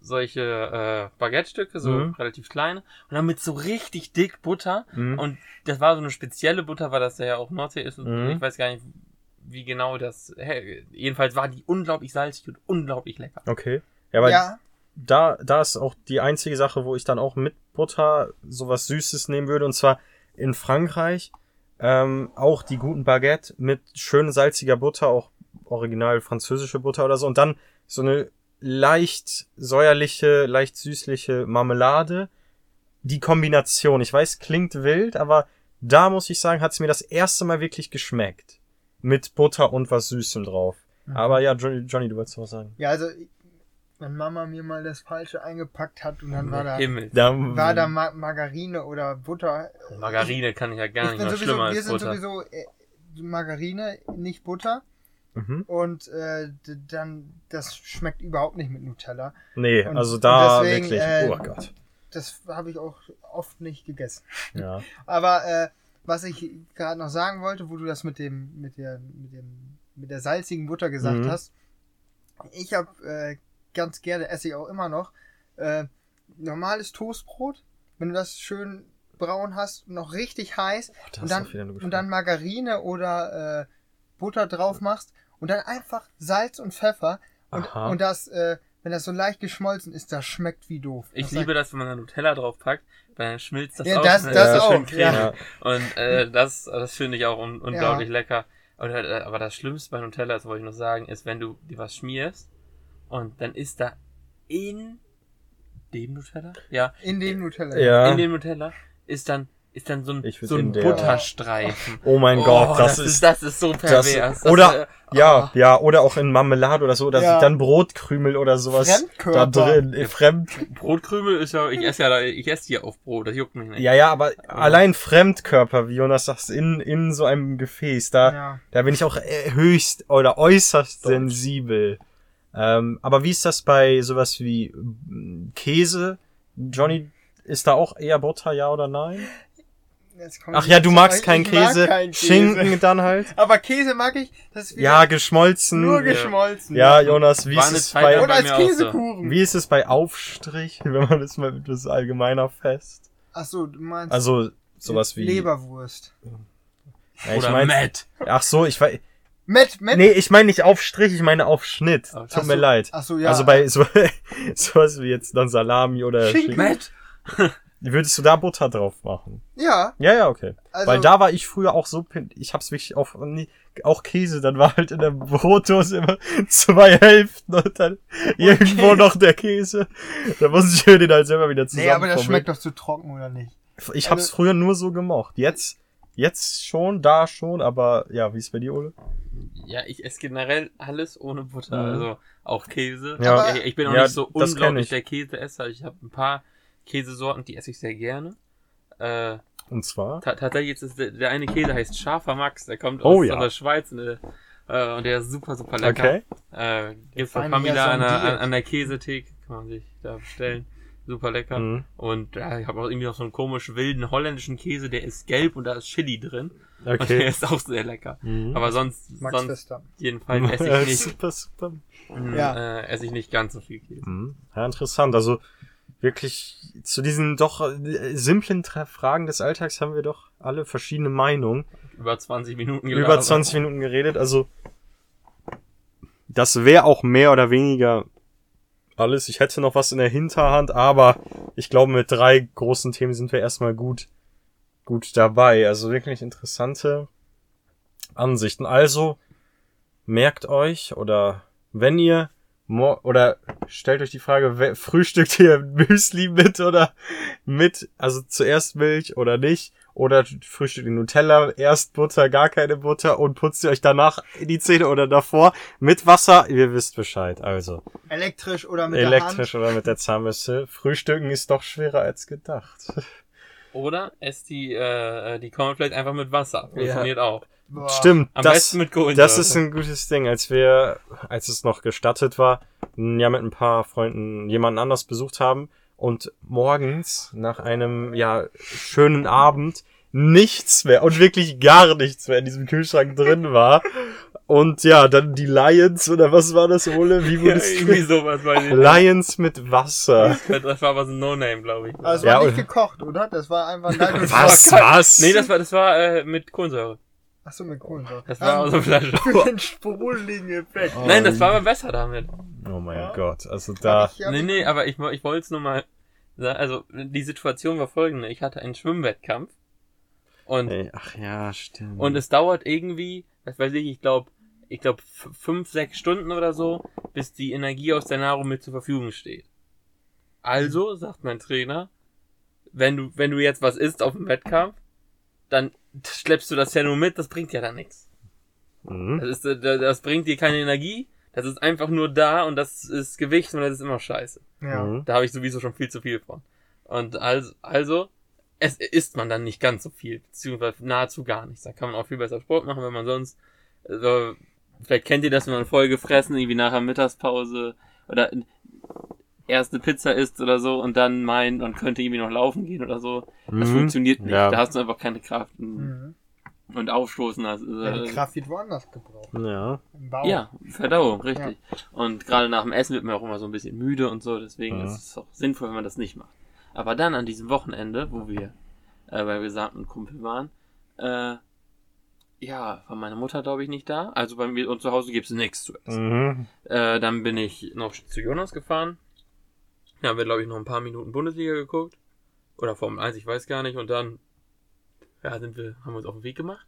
Speaker 2: solche äh, Baguette-Stücke, so
Speaker 3: Mhm.
Speaker 2: relativ kleine und dann mit so richtig dick Butter
Speaker 3: Mhm.
Speaker 2: und das war so eine spezielle Butter, weil das ja auch Nordsee ist und
Speaker 3: Mhm.
Speaker 2: ich weiß gar nicht, wie genau das, hä, jedenfalls war die unglaublich salzig und unglaublich lecker.
Speaker 3: Okay. Ja, weil
Speaker 1: ja,
Speaker 3: da, da ist auch die einzige Sache, wo ich dann auch mit Butter sowas Süßes nehmen würde. Und zwar in Frankreich ähm, auch die guten Baguette mit schön salziger Butter, auch original französische Butter oder so. Und dann so eine leicht säuerliche, leicht süßliche Marmelade. Die Kombination, ich weiß, klingt wild, aber da muss ich sagen, hat es mir das erste Mal wirklich geschmeckt. Mit Butter und was Süßem drauf.
Speaker 1: Mhm.
Speaker 3: Aber ja, Johnny, Johnny, du wolltest was sagen.
Speaker 1: ja, also wenn Mama mir mal das Falsche eingepackt hat und dann war da,
Speaker 2: Himmel.
Speaker 3: Da,
Speaker 1: war da Ma Margarine oder Butter.
Speaker 2: Margarine kann ich ja gar
Speaker 1: ich
Speaker 2: nicht
Speaker 1: sowieso,
Speaker 2: schlimmer
Speaker 1: wir
Speaker 2: als
Speaker 1: sind
Speaker 2: Butter.
Speaker 1: sowieso äh, Margarine, nicht Butter.
Speaker 3: Mhm.
Speaker 1: Und äh, dann, das schmeckt überhaupt nicht mit Nutella.
Speaker 3: Nee,
Speaker 1: Und-
Speaker 3: also da
Speaker 1: deswegen,
Speaker 3: wirklich.
Speaker 1: äh,
Speaker 3: oh Gott.
Speaker 1: Das habe ich auch oft nicht gegessen.
Speaker 3: Ja.
Speaker 1: Aber äh, was ich gerade noch sagen wollte, wo du das mit dem, mit der, mit dem, mit der salzigen Butter gesagt
Speaker 3: Mhm.
Speaker 1: hast, ich habe äh, ganz gerne esse ich auch immer noch äh, normales Toastbrot, wenn du das schön braun hast, noch richtig heiß
Speaker 3: Das
Speaker 1: und dann
Speaker 3: auch
Speaker 1: und dann Margarine oder äh, Butter drauf machst und dann einfach Salz und Pfeffer und,
Speaker 3: Aha.
Speaker 1: und das, äh, wenn das so leicht geschmolzen ist, das schmeckt wie doof.
Speaker 2: Ich
Speaker 1: das
Speaker 2: liebe das, wenn man da Nutella drauf packt, weil dann schmilzt das
Speaker 1: Ja,
Speaker 2: aus
Speaker 1: das-
Speaker 2: und dann
Speaker 1: das
Speaker 2: ist das
Speaker 1: auch,
Speaker 2: schön
Speaker 3: ja.
Speaker 2: Und äh, das, das finde ich auch un unglaublich lecker. Oder, äh, aber das Schlimmste bei Nutella, das wollte ich noch sagen, ist, wenn du dir was schmierst und dann ist da in dem Nutella? Ja,
Speaker 1: In den Nutella.
Speaker 3: Ja.
Speaker 2: in dem Nutella ist dann ist dann so ein, so ein Butterstreifen.
Speaker 3: Oh mein
Speaker 2: Oh,
Speaker 3: Gott, das,
Speaker 2: das
Speaker 3: ist.
Speaker 2: das ist so
Speaker 3: das,
Speaker 2: pervers. Das,
Speaker 3: oder,
Speaker 2: äh,
Speaker 3: ja,
Speaker 2: oh.
Speaker 3: ja, oder auch in Marmelade oder so, da
Speaker 1: Ja.
Speaker 3: sind dann Brotkrümel oder sowas
Speaker 1: Fremdkörper.
Speaker 3: da drin. Äh, Fremd,
Speaker 2: Brotkrümel ist ja, ich esse ja, da- ich esse die auf Brot, das juckt mich nicht.
Speaker 3: ja, ja, aber allein Fremdkörper, wie Jonas sagt, in, in so einem Gefäß, da,
Speaker 1: Ja.
Speaker 3: da bin ich auch äh, höchst oder äußerst sensibel. Ähm, aber wie ist das bei sowas wie mm, Käse? Johnny, ist da auch eher Butter, ja oder nein? Ach ja, du magst keinen
Speaker 1: mag
Speaker 3: Käse.
Speaker 1: keinen Käse.
Speaker 3: Schinken dann halt.
Speaker 1: Aber Käse mag ich. Das ist wieder
Speaker 3: Ja, geschmolzen.
Speaker 1: nur
Speaker 3: ja.
Speaker 1: geschmolzen.
Speaker 3: Ja, Jonas, wie
Speaker 2: War
Speaker 3: ist es bei,
Speaker 2: bei
Speaker 1: als
Speaker 2: so.
Speaker 1: Käsekuchen.
Speaker 3: wie ist es bei Aufstrich, wenn man das mal etwas allgemeiner fest?
Speaker 1: Ach so, du meinst
Speaker 3: Also sowas wie
Speaker 1: Leberwurst.
Speaker 3: Ja, ich
Speaker 2: Oder
Speaker 3: mein,
Speaker 2: Matt.
Speaker 3: Ach so, ich weiß
Speaker 1: Met, Met.
Speaker 3: Nee, ich meine nicht Aufstrich, ich meine Aufschnitt.
Speaker 2: Ach
Speaker 3: Tut
Speaker 1: so.
Speaker 3: mir leid.
Speaker 1: Ach so, ja.
Speaker 3: Also bei so sowas wie jetzt dann Salami oder
Speaker 1: Schinken.
Speaker 3: Schinken.
Speaker 2: Matt.
Speaker 3: Würdest du da Butter drauf machen?
Speaker 1: Ja,
Speaker 3: Ja, ja, okay.
Speaker 1: also
Speaker 3: Weil da war ich früher auch so, ich hab's wirklich auf, nee, auch Käse, dann war halt in der Brotdose immer zwei Hälften und dann irgendwo noch der Käse. Da muss ich mir den halt selber wieder zusammen
Speaker 1: Nee, aber das schmeckt doch zu trocken, oder nicht?
Speaker 3: Ich hab's
Speaker 1: also-
Speaker 3: früher nur so gemocht. Jetzt Jetzt schon, da schon, aber ja, wie ist bei dir, Ole?
Speaker 2: Ja, ich esse generell alles ohne Butter,
Speaker 3: Mhm.
Speaker 2: also auch Käse.
Speaker 3: Ja.
Speaker 2: Ich, ich bin auch
Speaker 3: Ja,
Speaker 2: nicht so unglaublich
Speaker 3: ich.
Speaker 2: der Käseesser. Ich habe ein paar Käsesorten, die esse ich sehr gerne. Äh,
Speaker 3: Und zwar?
Speaker 2: ta tatsächlich ist es der, der eine Käse heißt Scharfer Max, der kommt
Speaker 3: Oh
Speaker 2: aus,
Speaker 3: ja.
Speaker 2: aus der Schweiz und der, äh, und der ist super, super lecker.
Speaker 3: Okay.
Speaker 2: Äh, gibt's bei Famila an, an, an der Käsetheke, kann man sich da bestellen. Super lecker.
Speaker 3: Mhm.
Speaker 2: Und ja, ich habe auch irgendwie noch so einen komisch wilden holländischen Käse, der ist gelb und da ist Chili drin. Und der
Speaker 3: Okay.
Speaker 2: ist auch sehr lecker.
Speaker 3: Mhm.
Speaker 2: Aber sonst,
Speaker 1: Max
Speaker 2: sonst jedenfalls esse
Speaker 3: Ja,
Speaker 2: ich nicht,
Speaker 3: super, super.
Speaker 2: mh,
Speaker 1: Ja.
Speaker 2: äh, esse ich nicht ganz so viel Käse.
Speaker 3: Mhm. Ja, interessant. Also wirklich zu diesen doch äh, simplen Fragen des Alltags haben wir doch alle verschiedene Meinungen.
Speaker 2: Über 20 Minuten
Speaker 3: Über
Speaker 2: gelabert.
Speaker 3: 20 Minuten geredet. Also das wäre auch mehr oder weniger alles. Ich hätte noch was in der Hinterhand, aber ich glaube, mit drei großen Themen sind wir erstmal gut, gut dabei. Also wirklich interessante Ansichten. Also merkt euch oder wenn ihr oder stellt euch die Frage, frühstückt ihr Müsli mit oder mit, also zuerst Milch oder nicht? Oder frühstückt ihr Nutella, erst Butter, gar keine Butter und putzt ihr euch danach in die Zähne oder davor mit Wasser? Ihr wisst Bescheid. Also
Speaker 1: Elektrisch oder mit
Speaker 3: elektrisch oder mit der Zahnbürste. Frühstücken ist doch schwerer als gedacht.
Speaker 2: Oder esst die, äh, die Cornflakes einfach mit Wasser. Funktioniert auch.
Speaker 1: der Hand. Boah.
Speaker 3: Stimmt,
Speaker 2: Am
Speaker 3: das,
Speaker 2: besten mit Kohlensäure.
Speaker 3: das ist ein gutes Ding. Als wir, als es noch gestattet war, ja mit ein paar Freunden jemanden anders besucht haben und morgens nach einem ja schönen Abend nichts mehr und wirklich gar nichts mehr in diesem Kühlschrank drin war. Und ja, dann die Lions oder was war das, Ole? Wie
Speaker 2: ja,
Speaker 3: wurde es?
Speaker 2: irgendwie sowas bei den
Speaker 3: Lions mit Wasser.
Speaker 2: Das war aber so ein No-Name, glaube ich.
Speaker 1: Aber es
Speaker 3: Ja,
Speaker 1: war nicht gekocht, oder? Das war einfach
Speaker 3: Was? Was?
Speaker 2: Nee, das war, das war äh, mit Kohlensäure.
Speaker 1: Achso, mit Kohlensäure.
Speaker 2: Das war aus der Flasche.
Speaker 1: Für den sprudeligen Effekt.
Speaker 3: Oh.
Speaker 2: Nein, das war aber besser damit.
Speaker 3: Oh mein
Speaker 1: Ja.
Speaker 3: Gott, also da.
Speaker 1: Ich-
Speaker 2: Nee, nee, aber ich, ich wollte es nur mal sagen, also die Situation war folgende. Ich hatte einen Schwimmwettkampf und,
Speaker 3: Ey, ach ja, stimmt.
Speaker 2: und es dauert irgendwie, das weiß ich, ich glaube, ich glaube fünf, sechs Stunden oder so, bis die Energie aus der Nahrung mit zur Verfügung steht. Also, sagt mein Trainer, wenn du, wenn du jetzt was isst auf dem Wettkampf, dann schleppst du das ja nur mit, das bringt ja dann nichts.
Speaker 3: Mhm.
Speaker 2: Das, ist, äh, das bringt dir keine Energie, das ist einfach nur da und das ist Gewicht und das ist immer scheiße.
Speaker 1: Ja.
Speaker 3: Mhm.
Speaker 2: Da habe ich sowieso schon viel zu viel von. Und also, also, es isst man dann nicht ganz so viel, beziehungsweise nahezu gar nichts. Da kann man auch viel besser Sport machen, wenn man sonst, also, vielleicht kennt ihr das, wenn man voll gefressen, irgendwie nach der Mittagspause oder erst eine Pizza isst oder so und dann meint, man könnte irgendwie noch laufen gehen oder so. Das
Speaker 3: Mhm.
Speaker 2: funktioniert nicht.
Speaker 3: Ja.
Speaker 2: Da hast du einfach keine Kraft und,
Speaker 1: Mhm.
Speaker 2: und Aufstoßen. Also,
Speaker 1: Ja, die Kraft wird woanders gebraucht.
Speaker 3: Ja.
Speaker 1: Im Bauch.
Speaker 2: ja, Verdauung, richtig. Und gerade nach dem Essen wird man auch immer so ein bisschen müde und so, deswegen
Speaker 3: Ja.
Speaker 2: ist es auch sinnvoll, wenn man das nicht macht. Aber dann an diesem Wochenende, wo wir äh, bei besagten Kumpel waren, äh, ja, war meine Mutter, glaube ich, nicht da. Also bei mir und zu Hause gibt's nichts zu essen.
Speaker 3: Mhm.
Speaker 2: Äh, dann bin ich noch zu Jonas gefahren. Da haben wir, glaube ich, noch ein paar Minuten Bundesliga geguckt. Oder Formel 1, ich weiß gar nicht. Und dann, ja, sind wir, haben wir uns auf den Weg gemacht.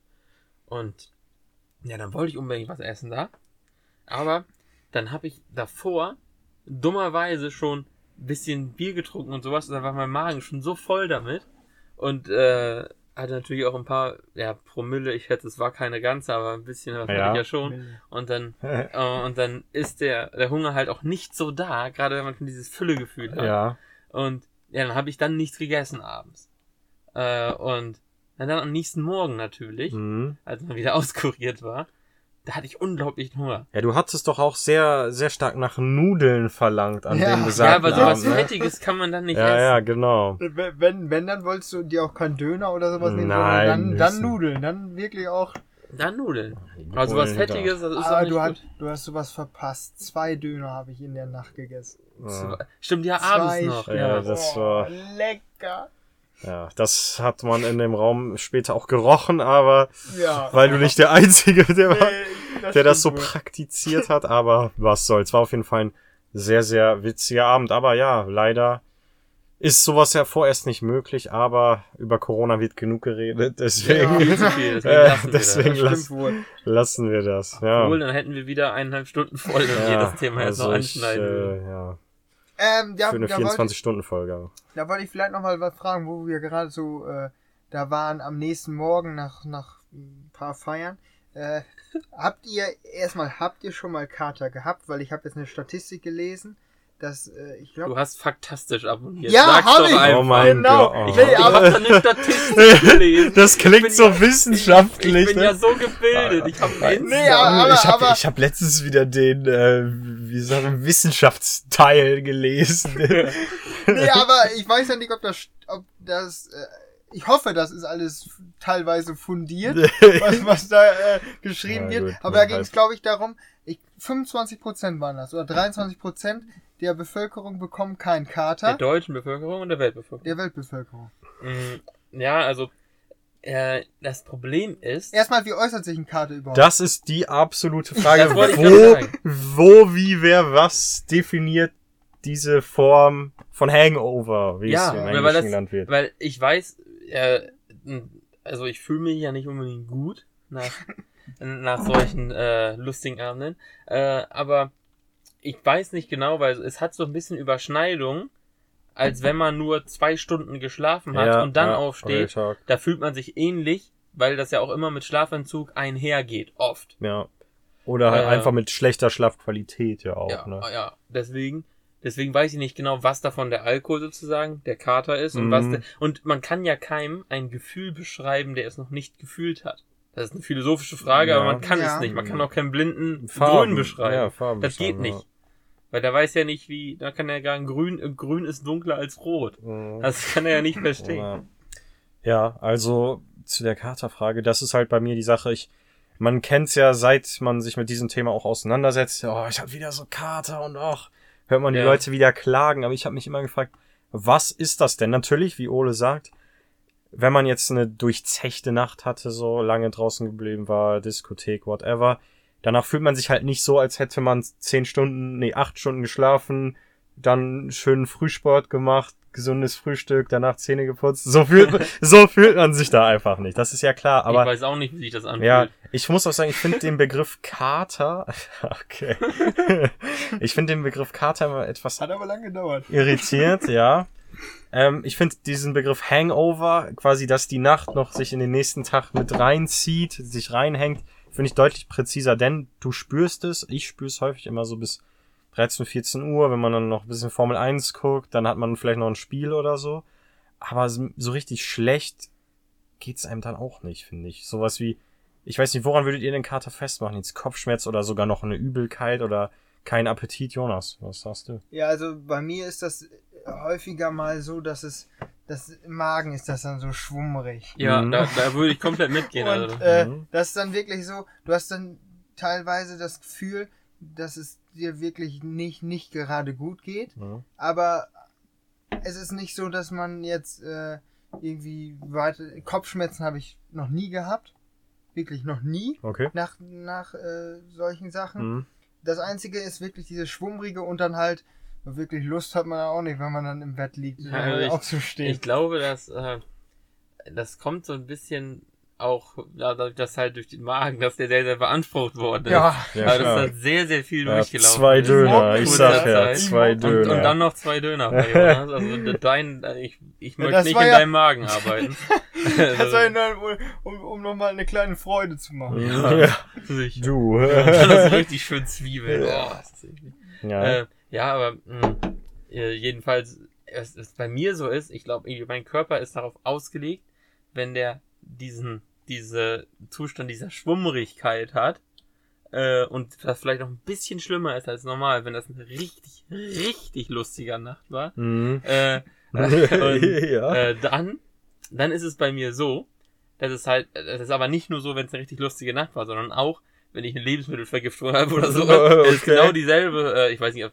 Speaker 2: Und, ja, dann wollte ich unbedingt was essen da. Aber dann habe ich davor dummerweise schon ein bisschen Bier getrunken und sowas. Und dann war mein Magen schon so voll damit. Und, äh, hatte natürlich auch ein paar, ja, Promille. Ich hätte, es war keine ganze, aber ein bisschen was
Speaker 3: Ja.
Speaker 2: hatte ich ja schon. Und dann äh, und dann ist der, der Hunger halt auch nicht so da, gerade wenn man schon dieses Füllegefühl hat.
Speaker 3: ja.
Speaker 2: Und ja, dann habe ich dann nichts gegessen abends. Äh, und na, dann am nächsten Morgen natürlich,
Speaker 3: Mhm.
Speaker 2: als man wieder auskuriert war, da hatte ich unglaublichen Hunger.
Speaker 3: Ja, du hattest doch auch sehr, sehr stark nach Nudeln verlangt an
Speaker 1: Ja.
Speaker 3: dem
Speaker 2: Ja,
Speaker 3: besagten
Speaker 2: aber sowas
Speaker 3: Abend, ne?
Speaker 2: Fettiges kann man dann nicht
Speaker 3: Ja,
Speaker 2: essen.
Speaker 3: ja, genau.
Speaker 1: Wenn, wenn, dann wolltest du dir auch keinen Döner oder sowas nehmen,
Speaker 3: Nein,
Speaker 1: dann, dann. Nudeln. Dann wirklich auch.
Speaker 2: Dann Nudeln. Also was Fettiges, das ist
Speaker 1: Aber
Speaker 2: auch nicht
Speaker 1: du,
Speaker 2: gut.
Speaker 1: hast, du hast sowas verpasst. Zwei Döner habe ich in der Nacht gegessen.
Speaker 3: Ja.
Speaker 2: Stimmt, ja,
Speaker 1: Zwei
Speaker 2: abends noch.
Speaker 3: Ja,
Speaker 2: Ja.
Speaker 3: das
Speaker 1: oh,
Speaker 3: war-
Speaker 1: lecker.
Speaker 3: Ja, das hat man in dem Raum später auch gerochen, aber
Speaker 1: Ja.
Speaker 3: weil du nicht der Einzige der war,
Speaker 1: Nee,
Speaker 3: der das so
Speaker 1: wohl.
Speaker 3: praktiziert hat, aber was soll's. War auf jeden Fall ein sehr, sehr witziger Abend. Aber ja, leider ist sowas ja vorerst nicht möglich, aber über Corona wird genug geredet, deswegen,
Speaker 2: Viel zu viel, deswegen
Speaker 3: Äh,
Speaker 2: lassen wir das.
Speaker 3: deswegen
Speaker 1: Das stimmt
Speaker 3: lass,
Speaker 1: wohl.
Speaker 3: lassen wir das. Ja.
Speaker 2: Obwohl, dann hätten wir wieder eineinhalb Stunden voll, wenn wir
Speaker 3: Ja,
Speaker 2: das Thema jetzt noch
Speaker 3: also ich,
Speaker 2: anschneiden würden.
Speaker 3: äh, ja,
Speaker 1: Ähm, ja,
Speaker 3: für eine
Speaker 1: da wollte ich-
Speaker 3: 24-Stunden-Folge.
Speaker 1: Da wollte ich vielleicht noch mal was fragen, wo wir gerade so äh, da waren am nächsten Morgen nach, nach ein paar Feiern. Äh, habt ihr, erstmal, habt ihr schon mal Kater gehabt? Weil ich habe jetzt eine Statistik gelesen, dass, äh, ich glaube...
Speaker 2: Du hast faktastisch abonniert.
Speaker 1: Ja, hab
Speaker 2: doch
Speaker 1: ich.
Speaker 2: einfach.
Speaker 3: Oh mein
Speaker 1: Genau.
Speaker 3: Gott.
Speaker 2: Ich,
Speaker 1: Nee,
Speaker 2: ich
Speaker 1: aber-
Speaker 2: hab da eine Statistik gelesen.
Speaker 3: Das klingt so
Speaker 2: ja-
Speaker 3: wissenschaftlich.
Speaker 2: Ich, ich bin
Speaker 3: ne?
Speaker 2: ja so gebildet. Ich hab
Speaker 1: Nee, aber-
Speaker 3: ich habe
Speaker 1: aber-
Speaker 3: ich hab letztens wieder den, äh, wie sagen, Wissenschaftsteil gelesen.
Speaker 1: Nee, aber ich weiß ja nicht, ob das, ob das, äh, ich hoffe, das ist alles teilweise fundiert, was, was da äh, geschrieben
Speaker 3: Ja,
Speaker 1: wird.
Speaker 3: gut,
Speaker 1: aber da
Speaker 3: man
Speaker 1: ging es, glaube ich, darum, ich, 25 Prozent waren das, oder 23 Prozent der Bevölkerung bekommen keinen
Speaker 2: Der
Speaker 1: Kater,
Speaker 2: deutschen Bevölkerung und der Weltbevölkerung.
Speaker 1: der Weltbevölkerung.
Speaker 2: Mm, Ja, also äh, das Problem ist,
Speaker 1: Erstmal, wie äußert sich ein Kater überhaupt?
Speaker 3: Das ist die absolute Frage. Wo, wo, wie, wer, was definiert diese Form von Hangover, wie
Speaker 2: Ja,
Speaker 3: es im
Speaker 2: weil
Speaker 3: Englischen
Speaker 2: das-
Speaker 3: genannt wird.
Speaker 2: weil ich weiß, äh, also ich fühle mich ja nicht unbedingt gut nach, nach solchen äh, lustigen Abenden, äh, aber ich weiß nicht genau, weil es hat so ein bisschen Überschneidung, als wenn man nur zwei Stunden geschlafen hat und dann aufsteht.
Speaker 3: Real Talk.
Speaker 2: Da fühlt man sich ähnlich, weil das ja auch immer mit Schlafentzug einhergeht, oft.
Speaker 3: Ja. Oder halt
Speaker 2: Äh,
Speaker 3: einfach mit schlechter Schlafqualität ja auch,
Speaker 2: ja,
Speaker 3: ne?
Speaker 2: ja, deswegen. Deswegen weiß ich nicht genau, was davon der Alkohol sozusagen, der Kater ist und
Speaker 3: Mhm.
Speaker 2: was der, und man kann ja keinem ein Gefühl beschreiben, der es noch nicht gefühlt hat. Das ist eine philosophische Frage,
Speaker 3: Ja.
Speaker 2: aber man kann
Speaker 1: Ja.
Speaker 2: es nicht. Man kann auch keinen blinden
Speaker 3: Farben.
Speaker 2: Grün beschreiben.
Speaker 3: Ja, Farben
Speaker 2: das geht nicht. Weil der weiß ja nicht, wie, da kann er sagen, grün, grün ist dunkler als rot.
Speaker 3: Mhm.
Speaker 2: Das kann er ja nicht verstehen.
Speaker 3: Ja. Ja, also zu der Katerfrage, das ist halt bei mir die Sache. Ich, man kennt's ja, seit man sich mit diesem Thema auch auseinandersetzt. Oh, ich habe wieder so Kater und auch hört man die
Speaker 2: Ja.
Speaker 3: Leute wieder klagen. Aber ich habe mich immer gefragt, was ist das denn? Natürlich, wie Ole sagt, wenn man jetzt eine durchzechte Nacht hatte, so lange draußen geblieben war, Diskothek, whatever, danach fühlt man sich halt nicht so, als hätte man zehn Stunden, nee, acht Stunden geschlafen, dann schönen Frühsport gemacht, gesundes Frühstück, danach Zähne geputzt. So fühlt, so fühlt man sich da einfach nicht. Das ist ja klar.
Speaker 2: ich
Speaker 3: Aber
Speaker 2: weiß auch nicht, wie sich das anfühlt.
Speaker 3: ja, ich muss auch sagen, ich finde den Begriff Kater, okay, ich finde den Begriff Kater immer etwas
Speaker 1: Hat aber lange gedauert.
Speaker 3: irritiert, ja. Ähm, ich finde diesen Begriff Hangover, quasi, dass die Nacht noch sich in den nächsten Tag mit reinzieht, sich reinhängt, finde ich deutlich präziser, denn du spürst es, ich spüre es häufig immer so bis 13, 14 Uhr, wenn man dann noch ein bisschen Formel 1 guckt, dann hat man vielleicht noch ein Spiel oder so. Aber so richtig schlecht geht's einem dann auch nicht, finde ich. Sowas wie, ich weiß nicht, woran würdet ihr den Kater festmachen? Jetzt Kopfschmerz oder sogar noch eine Übelkeit oder kein Appetit, Jonas? Was sagst du?
Speaker 1: Ja, also bei mir ist das häufiger mal so, dass es, das im Magen ist das dann so schwummrig.
Speaker 2: Ja,
Speaker 3: Mhm.
Speaker 2: da, da würde ich komplett mitgehen.
Speaker 1: Und
Speaker 2: Also.
Speaker 1: äh,
Speaker 3: Mhm.
Speaker 1: das ist dann wirklich so, du hast dann teilweise das Gefühl, dass es dir wirklich nicht, nicht gerade gut geht,
Speaker 3: Ja.
Speaker 1: aber es ist nicht so, dass man jetzt äh, irgendwie weiter, Kopfschmerzen habe ich noch nie gehabt, wirklich noch nie
Speaker 3: Okay.
Speaker 1: nach, nach äh, solchen Sachen.
Speaker 3: Mhm.
Speaker 1: Das einzige ist wirklich dieses Schwummrige und dann halt wirklich Lust hat man auch nicht, wenn man dann im Bett liegt,
Speaker 2: Ja,
Speaker 1: äh,
Speaker 2: ich-
Speaker 1: aufzustehen.
Speaker 2: Ich glaube, dass äh, das kommt so ein bisschen auch dadurch, dass halt durch den Magen, dass der sehr, sehr beansprucht worden ist.
Speaker 1: ja,
Speaker 3: Ja, klar.
Speaker 2: das ist halt sehr, sehr viel
Speaker 3: Ja,
Speaker 2: durchgelaufen.
Speaker 3: zwei
Speaker 2: ist.
Speaker 3: Döner,
Speaker 1: in
Speaker 3: ich sag ja, zwei
Speaker 1: Und-
Speaker 3: Döner.
Speaker 2: Und, und dann noch zwei Döner bei Jonas. Also dein, ich, ich
Speaker 1: Ja,
Speaker 2: möchte
Speaker 1: das
Speaker 2: nicht in
Speaker 1: ja-
Speaker 2: deinem Magen arbeiten.
Speaker 1: das war nur, um, um nochmal eine kleine Freude zu machen.
Speaker 3: ja.
Speaker 2: Sicher.
Speaker 3: Du.
Speaker 2: Das ist richtig schön Zwiebeln.
Speaker 3: Ja.
Speaker 2: Oh,
Speaker 3: ja.
Speaker 2: Äh, ja, aber mh, äh, jedenfalls, es ist bei mir so ist, ich glaube, mein Körper ist darauf ausgelegt, wenn der diesen, diese Zustand dieser Schwummrigkeit hat, äh, und das vielleicht noch ein bisschen schlimmer ist als normal, wenn das eine richtig, richtig lustiger Nacht war,
Speaker 3: Mhm.
Speaker 2: äh, und,
Speaker 3: ja.
Speaker 2: äh, dann, dann ist es bei mir so, dass es halt, das ist aber nicht nur so, wenn es eine richtig lustige Nacht war, sondern auch, wenn ich eine Lebensmittelvergiftung habe oder so.
Speaker 3: Oh,
Speaker 2: Das ist
Speaker 3: okay.
Speaker 2: genau dieselbe, äh, ich weiß nicht, ob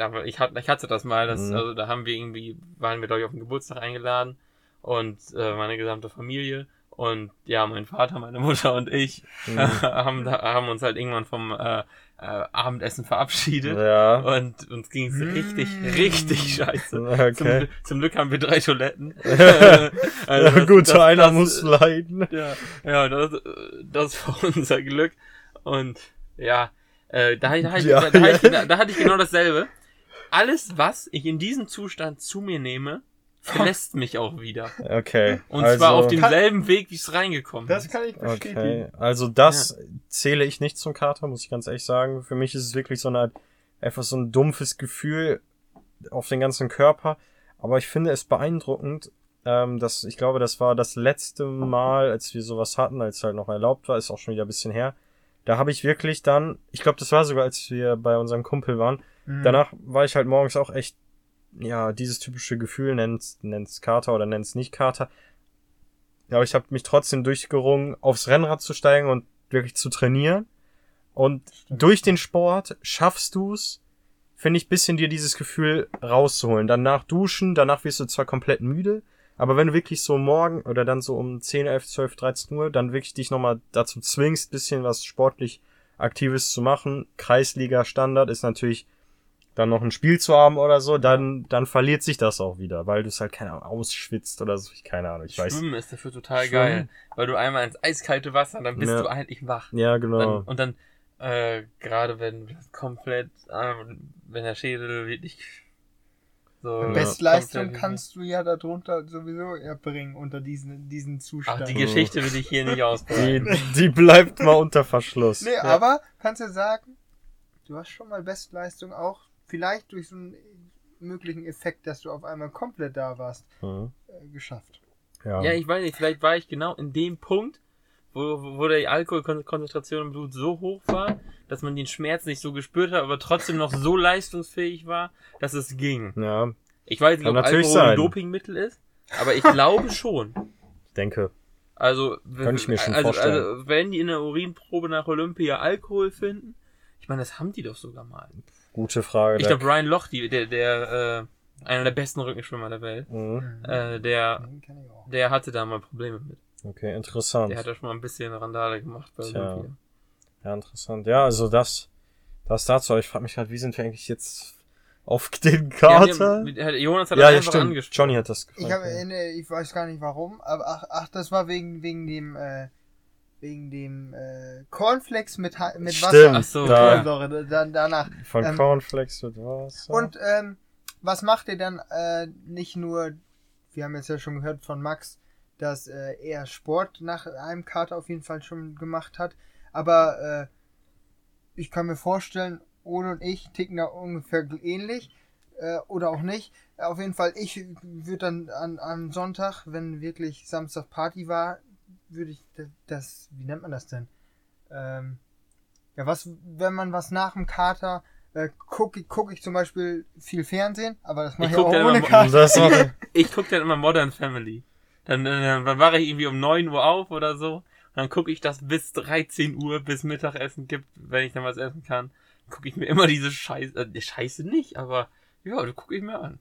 Speaker 2: aber ich hatte, ich hatte das mal, das,
Speaker 3: Mhm.
Speaker 2: also da haben wir irgendwie, waren wir glaube ich auf den Geburtstag eingeladen und äh, meine gesamte Familie und ja, mein Vater, meine Mutter und ich
Speaker 3: Mhm.
Speaker 2: haben, da, haben uns halt irgendwann vom äh, äh, Abendessen verabschiedet
Speaker 3: ja.
Speaker 2: und uns ging es
Speaker 1: Mm.
Speaker 2: richtig, richtig scheiße. Zum,
Speaker 3: Okay.
Speaker 2: Glück- zum Glück haben wir drei Toiletten. Also das-
Speaker 3: Gut,
Speaker 2: das-
Speaker 3: einer
Speaker 2: das-
Speaker 3: muss leiden.
Speaker 2: Ja, ja das, das war unser Glück. Und ja, äh, da, da, hatte ich-
Speaker 3: Ja.
Speaker 2: da, hatte ich, genau- da hatte ich genau dasselbe. Alles, was ich in diesem Zustand zu mir nehme, verlässt mich auch wieder.
Speaker 3: Okay.
Speaker 2: Und
Speaker 3: also,
Speaker 2: zwar auf demselben Weg, wie es reingekommen
Speaker 1: Das
Speaker 2: ist.
Speaker 1: kann ich bestätigen.
Speaker 3: Okay, also das zähle ich nicht zum Kater, muss ich ganz ehrlich sagen. Für mich ist es wirklich so eine Art, einfach so ein dumpfes Gefühl auf den ganzen Körper. Aber ich finde es beeindruckend, ähm, dass ich glaube, das war das letzte Mal, als wir sowas hatten, als es halt noch erlaubt war, ist auch schon wieder ein bisschen her. Da habe ich wirklich dann, ich glaube, das war sogar, als wir bei unserem Kumpel waren.
Speaker 1: Mhm.
Speaker 3: Danach war ich halt morgens auch echt, ja, dieses typische Gefühl, nennt's, nennt's Kater oder nennt's nicht Kater. Ja, aber ich habe mich trotzdem durchgerungen, aufs Rennrad zu steigen und wirklich zu trainieren. Und
Speaker 1: Stimmt.
Speaker 3: durch den Sport schaffst du's, finde ich, bisschen dir dieses Gefühl rauszuholen. Danach duschen, danach wirst du zwar komplett müde, aber wenn du wirklich so morgen oder dann so um 10, 11, 12, 13 Uhr dann wirklich dich nochmal dazu zwingst, bisschen was sportlich Aktives zu machen, Kreisliga Standard ist natürlich dann noch ein Spiel zu haben oder so, dann, dann verliert sich das auch wieder, weil du es halt, keine Ahnung, ausschwitzt oder so, ich keine Ahnung, ich weiß.
Speaker 2: Schwimmen ist dafür total
Speaker 3: Schwimmen.
Speaker 2: geil. Weil du einmal ins eiskalte Wasser, dann bist
Speaker 3: Ja.
Speaker 2: du eigentlich wach.
Speaker 3: Ja, genau.
Speaker 2: Dann, und dann, äh, gerade wenn du komplett, ähm, wenn der Schädel wirklich so.
Speaker 3: Ja.
Speaker 1: Bestleistung kannst du ja darunter sowieso erbringen unter diesen, diesen Zustand.
Speaker 2: Ach, die Geschichte will ich hier nicht
Speaker 3: Die,
Speaker 2: ausbreiten.
Speaker 3: die bleibt mal unter Verschluss.
Speaker 1: Nee, aber kannst du sagen, du hast schon mal Bestleistung auch, vielleicht durch so einen möglichen Effekt, dass du auf einmal komplett da warst,
Speaker 3: Mhm.
Speaker 1: äh, geschafft.
Speaker 3: Ja.
Speaker 2: Ja, ich weiß nicht, vielleicht war ich genau in dem Punkt, wo, wo die Alkoholkonzentration im Blut so hoch war, dass man den Schmerz nicht so gespürt hat, aber trotzdem noch so leistungsfähig war, dass es ging.
Speaker 3: ja,
Speaker 2: Ich weiß nicht, ob Alkohol ein
Speaker 3: sein.
Speaker 2: Dopingmittel ist, aber ich glaube schon.
Speaker 3: ich denke.
Speaker 2: Also,
Speaker 3: Kann ich mir schon
Speaker 2: also,
Speaker 3: vorstellen.
Speaker 2: Also, wenn die in der Urinprobe nach Olympia Alkohol finden, ich meine, das haben die doch sogar mal.
Speaker 3: Gute Frage.
Speaker 2: Ich glaube, Ryan Lochte, der, der, äh, einer der besten Rückenschwimmer der Welt,
Speaker 3: Mhm.
Speaker 2: äh, der, der hatte da mal Probleme mit.
Speaker 3: Okay, interessant.
Speaker 2: Der hat da schon mal ein bisschen Randale gemacht bei
Speaker 3: Tja.
Speaker 2: Olympia.
Speaker 3: Ja, interessant. Ja, also das, das dazu. Aber Ich frage mich halt, wie sind wir eigentlich jetzt auf den Kater?
Speaker 2: Ja, ja, Jonas hat
Speaker 3: Ja,
Speaker 2: das
Speaker 3: ja,
Speaker 2: einfach
Speaker 3: stimmt.
Speaker 2: angesprochen.
Speaker 3: Johnny hat das gefragt.
Speaker 1: Ich habe,
Speaker 3: ja.
Speaker 1: äh, ich weiß gar nicht warum, aber ach, ach das war wegen wegen dem äh, wegen dem äh, Cornflakes mit Ha- mit
Speaker 3: Stimmt.
Speaker 1: Wasser.
Speaker 2: Ach so,
Speaker 3: da,
Speaker 2: ja.
Speaker 1: Kohlensäure, dann danach.
Speaker 3: Von
Speaker 1: ähm,
Speaker 3: Cornflakes mit was?
Speaker 1: Und ähm, was macht ihr dann äh, nicht nur, wir haben jetzt ja schon gehört von Max, dass äh, er Sport nach einem Kater auf jeden Fall schon gemacht hat, aber äh, ich kann mir vorstellen, Ole und ich ticken da ungefähr ähnlich äh, oder auch nicht. Auf jeden Fall, ich würde dann an, am Sonntag, wenn wirklich Samstag Party war, würde ich das, wie nennt man das denn? Ähm, ja, was, wenn man was nach dem Kater äh, gucke guck ich zum Beispiel viel Fernsehen, aber das mache
Speaker 2: Ich
Speaker 1: ich auch ohne
Speaker 2: immer-
Speaker 1: Kater.
Speaker 3: war,
Speaker 2: Ich gucke dann immer Modern Family. Dann, äh, dann wache ich irgendwie um 9 Uhr auf oder so. Und dann gucke ich das bis 13 Uhr, bis Mittagessen gibt, wenn ich dann was essen kann. Gucke ich mir immer diese Scheiße, äh, Scheiße nicht, aber ja, das gucke ich mir an.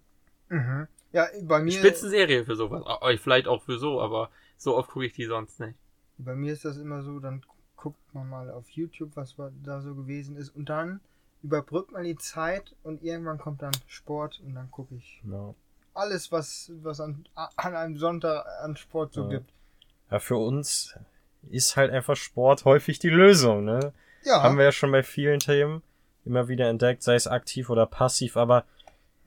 Speaker 1: Mhm. Ja, bei mir,
Speaker 2: Spitzenserie für sowas. Ah, äh, Vielleicht auch für so, aber so oft gucke ich die sonst nicht.
Speaker 1: bei mir ist das immer so, dann guckt man mal auf YouTube, was wa- da so gewesen ist und dann überbrückt man die Zeit und irgendwann kommt dann Sport und dann gucke ich
Speaker 3: ja.
Speaker 1: Alles, was, was an, an einem Sonntag an Sport so
Speaker 3: Ja.
Speaker 1: gibt.
Speaker 3: ja, für uns ist halt einfach Sport häufig die Lösung, ne?
Speaker 1: Ja,
Speaker 3: Haben wir ja schon bei vielen Themen immer wieder entdeckt, sei es aktiv oder passiv, aber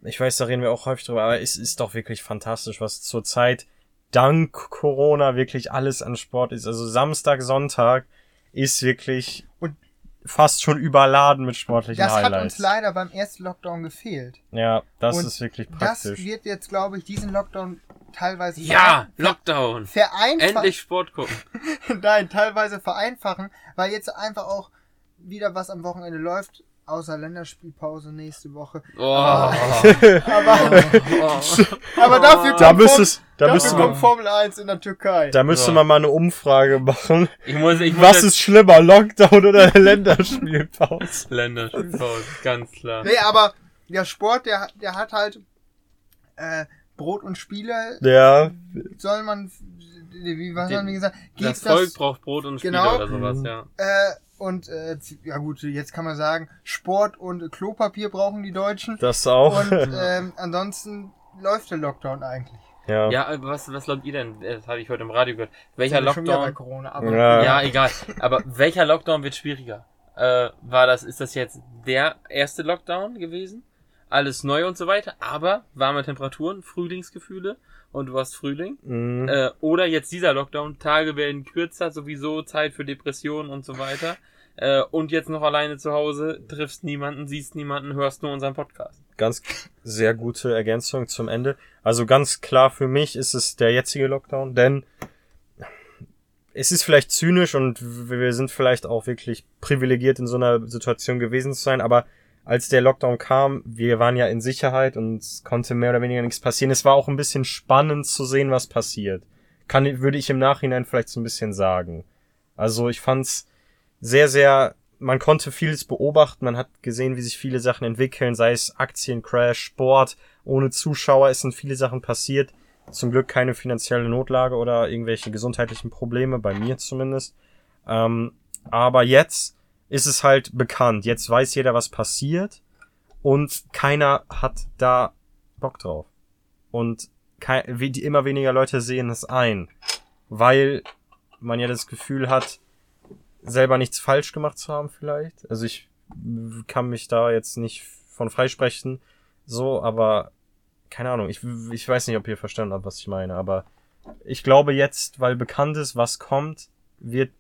Speaker 3: ich weiß, da reden wir auch häufig drüber, aber es ist doch wirklich fantastisch, was zurzeit dank Corona wirklich alles an Sport ist. Also Samstag, Sonntag ist wirklich
Speaker 1: Und-
Speaker 3: fast schon überladen mit sportlichen
Speaker 1: das hat
Speaker 3: Highlights.
Speaker 1: uns leider beim ersten Lockdown gefehlt.
Speaker 3: ja, das
Speaker 1: Und
Speaker 3: ist wirklich
Speaker 1: Das
Speaker 3: praktisch.
Speaker 1: wird jetzt, glaube ich, diesen Lockdown teilweise
Speaker 2: Ja, Lockdown.
Speaker 1: vereinfachen.
Speaker 2: Endlich Sport gucken.
Speaker 1: Nein, teilweise vereinfachen, weil jetzt einfach auch wieder was am Wochenende läuft, außer Länderspielpause nächste Woche.
Speaker 2: Oh.
Speaker 1: Aber,
Speaker 2: oh.
Speaker 1: aber dafür
Speaker 3: da
Speaker 1: kommt,
Speaker 3: müsstest, da müsste
Speaker 2: man-
Speaker 1: Formel 1 in der Türkei.
Speaker 3: da müsste
Speaker 2: So.
Speaker 3: man mal eine Umfrage machen.
Speaker 2: Ich muss, ich muss
Speaker 3: Was ist schlimmer, Lockdown oder Länderspielpause?
Speaker 2: Länderspielpause, ganz klar.
Speaker 1: Nee, aber der Sport, der, der hat halt äh, Brot und Spiele,
Speaker 3: Ja,
Speaker 1: soll man, wie, was haben die gesagt?
Speaker 2: Das
Speaker 1: Gibt
Speaker 2: Volk braucht Brot und Spiele
Speaker 1: Genau.
Speaker 2: oder sowas, ja.
Speaker 1: Äh, und äh, ja gut, jetzt kann man sagen, Sport und Klopapier brauchen die Deutschen.
Speaker 3: das auch.
Speaker 1: Und ähm, ansonsten läuft der Lockdown eigentlich.
Speaker 3: ja.
Speaker 2: Ja, aber was, was glaubt ihr denn? Das habe ich heute im Radio gehört. Welcher Lockdown?
Speaker 1: Corona, aber
Speaker 3: Ja.
Speaker 2: Ja, egal. Aber welcher Lockdown wird schwieriger? Äh, war das, ist das jetzt der erste Lockdown gewesen? alles neu und so weiter, aber warme Temperaturen, Frühlingsgefühle und du hast Frühling.
Speaker 3: Mhm.
Speaker 2: Äh, oder jetzt dieser Lockdown, Tage werden kürzer, sowieso Zeit für Depressionen und so weiter. Äh, und jetzt noch alleine zu Hause, triffst niemanden, siehst niemanden, hörst nur unseren Podcast.
Speaker 3: Ganz sehr gute Ergänzung zum Ende. Also ganz klar für mich ist es der jetzige Lockdown, denn es ist vielleicht zynisch und wir sind vielleicht auch wirklich privilegiert in so einer Situation gewesen zu sein, aber als der Lockdown kam, wir waren ja in Sicherheit und es konnte mehr oder weniger nichts passieren. Es war auch ein bisschen spannend zu sehen, was passiert. Kann, würde ich im Nachhinein vielleicht so ein bisschen sagen. Also ich fand's sehr, sehr, man konnte vieles beobachten, man hat gesehen, wie sich viele Sachen entwickeln, sei es Aktiencrash, Sport, ohne Zuschauer, es sind viele Sachen passiert. Zum Glück keine finanzielle Notlage oder irgendwelche gesundheitlichen Probleme, bei mir zumindest. Ähm, aber jetzt ist es halt bekannt. Jetzt weiß jeder, was passiert und keiner hat da Bock drauf. Und kei- wie- die- immer weniger Leute sehen es ein, weil man ja das Gefühl hat, selber nichts falsch gemacht zu haben vielleicht. Also ich kann mich da jetzt nicht von freisprechen, so, aber keine Ahnung, ich, ich weiß nicht, ob ihr verstanden habt, was ich meine, aber ich glaube jetzt, weil bekannt ist, was kommt, wird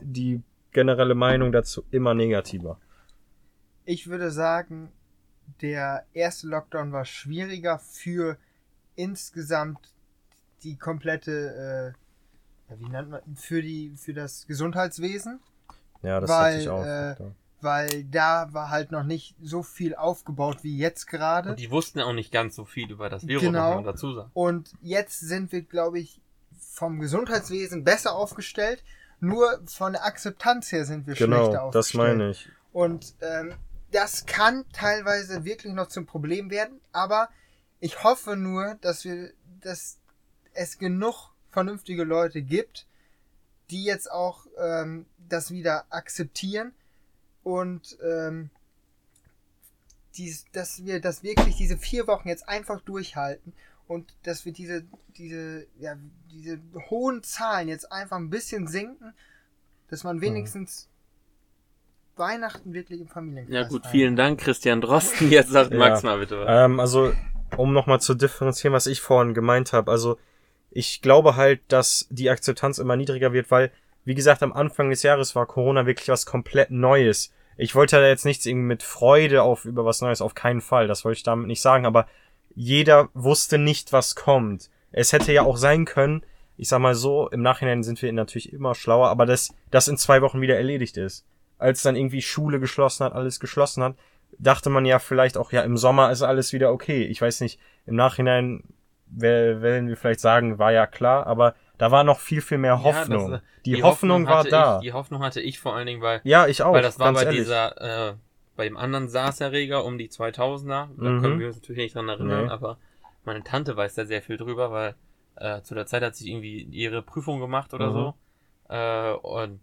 Speaker 3: die generelle Meinung dazu immer negativer.
Speaker 1: Ich würde sagen, der erste Lockdown war schwieriger für insgesamt die komplette, äh, ja, wie nennt man, für die, für das Gesundheitswesen,
Speaker 3: Ja, das
Speaker 1: Weil,
Speaker 3: ich auch.
Speaker 1: äh, weil da war halt noch nicht so viel aufgebaut wie jetzt gerade.
Speaker 2: Und die wussten auch nicht ganz so viel über das Virus,
Speaker 1: Genau.
Speaker 2: muss man dazu sagen.
Speaker 1: Und jetzt sind wir, glaube ich, vom Gesundheitswesen besser aufgestellt. Nur von der Akzeptanz her sind wir schlechter
Speaker 3: Genau,
Speaker 1: aufgestellt.
Speaker 3: das meine ich.
Speaker 1: Und ähm, das kann teilweise wirklich noch zum Problem werden, aber ich hoffe nur, dass wir, dass es genug vernünftige Leute gibt, die jetzt auch ähm, das wieder akzeptieren und ähm, dies, dass wir das wirklich diese vier Wochen jetzt einfach durchhalten und dass wir diese diese ja diese hohen Zahlen jetzt einfach ein bisschen sinken, dass man wenigstens Weihnachten wirklich im Familienkreis
Speaker 2: Ja gut,
Speaker 1: feiern
Speaker 2: vielen Dank, Christian Drosten. Jetzt sagt
Speaker 3: Ja.
Speaker 2: Max mal bitte was.
Speaker 3: Ähm, also, um nochmal zu differenzieren, was ich vorhin gemeint habe. Also, ich glaube halt, dass die Akzeptanz immer niedriger wird, weil, wie gesagt, am Anfang des Jahres war Corona wirklich was komplett Neues. Ich wollte da jetzt nichts irgendwie mit Freude auf über was Neues, auf keinen Fall. Das wollte ich damit nicht sagen, aber jeder wusste nicht, was kommt. Es hätte ja auch sein können, ich sag mal so, im Nachhinein sind wir natürlich immer schlauer, aber dass das in zwei Wochen wieder erledigt ist. Als dann irgendwie Schule geschlossen hat, alles geschlossen hat, dachte man ja vielleicht auch, ja, im Sommer ist alles wieder okay. Ich weiß nicht, im Nachhinein werden wir vielleicht sagen, war ja klar, aber da war noch viel, viel mehr
Speaker 2: Ja,
Speaker 3: Hoffnung.
Speaker 2: das, äh,
Speaker 3: die, Hoffnung, war
Speaker 2: hatte
Speaker 3: da.
Speaker 2: Ich, die Hoffnung hatte ich vor allen Dingen, weil,
Speaker 3: ja, ich auch.
Speaker 2: weil das war bei
Speaker 3: ehrlich.
Speaker 2: dieser, äh, bei dem anderen SARS-Erreger um die 2000er. Da
Speaker 3: Mhm.
Speaker 2: können wir uns natürlich nicht dran erinnern,
Speaker 3: Nee.
Speaker 2: aber meine Tante weiß da sehr viel drüber, weil äh, zu der Zeit hat sie irgendwie ihre Prüfung gemacht oder
Speaker 3: Mhm.
Speaker 2: so. Äh, und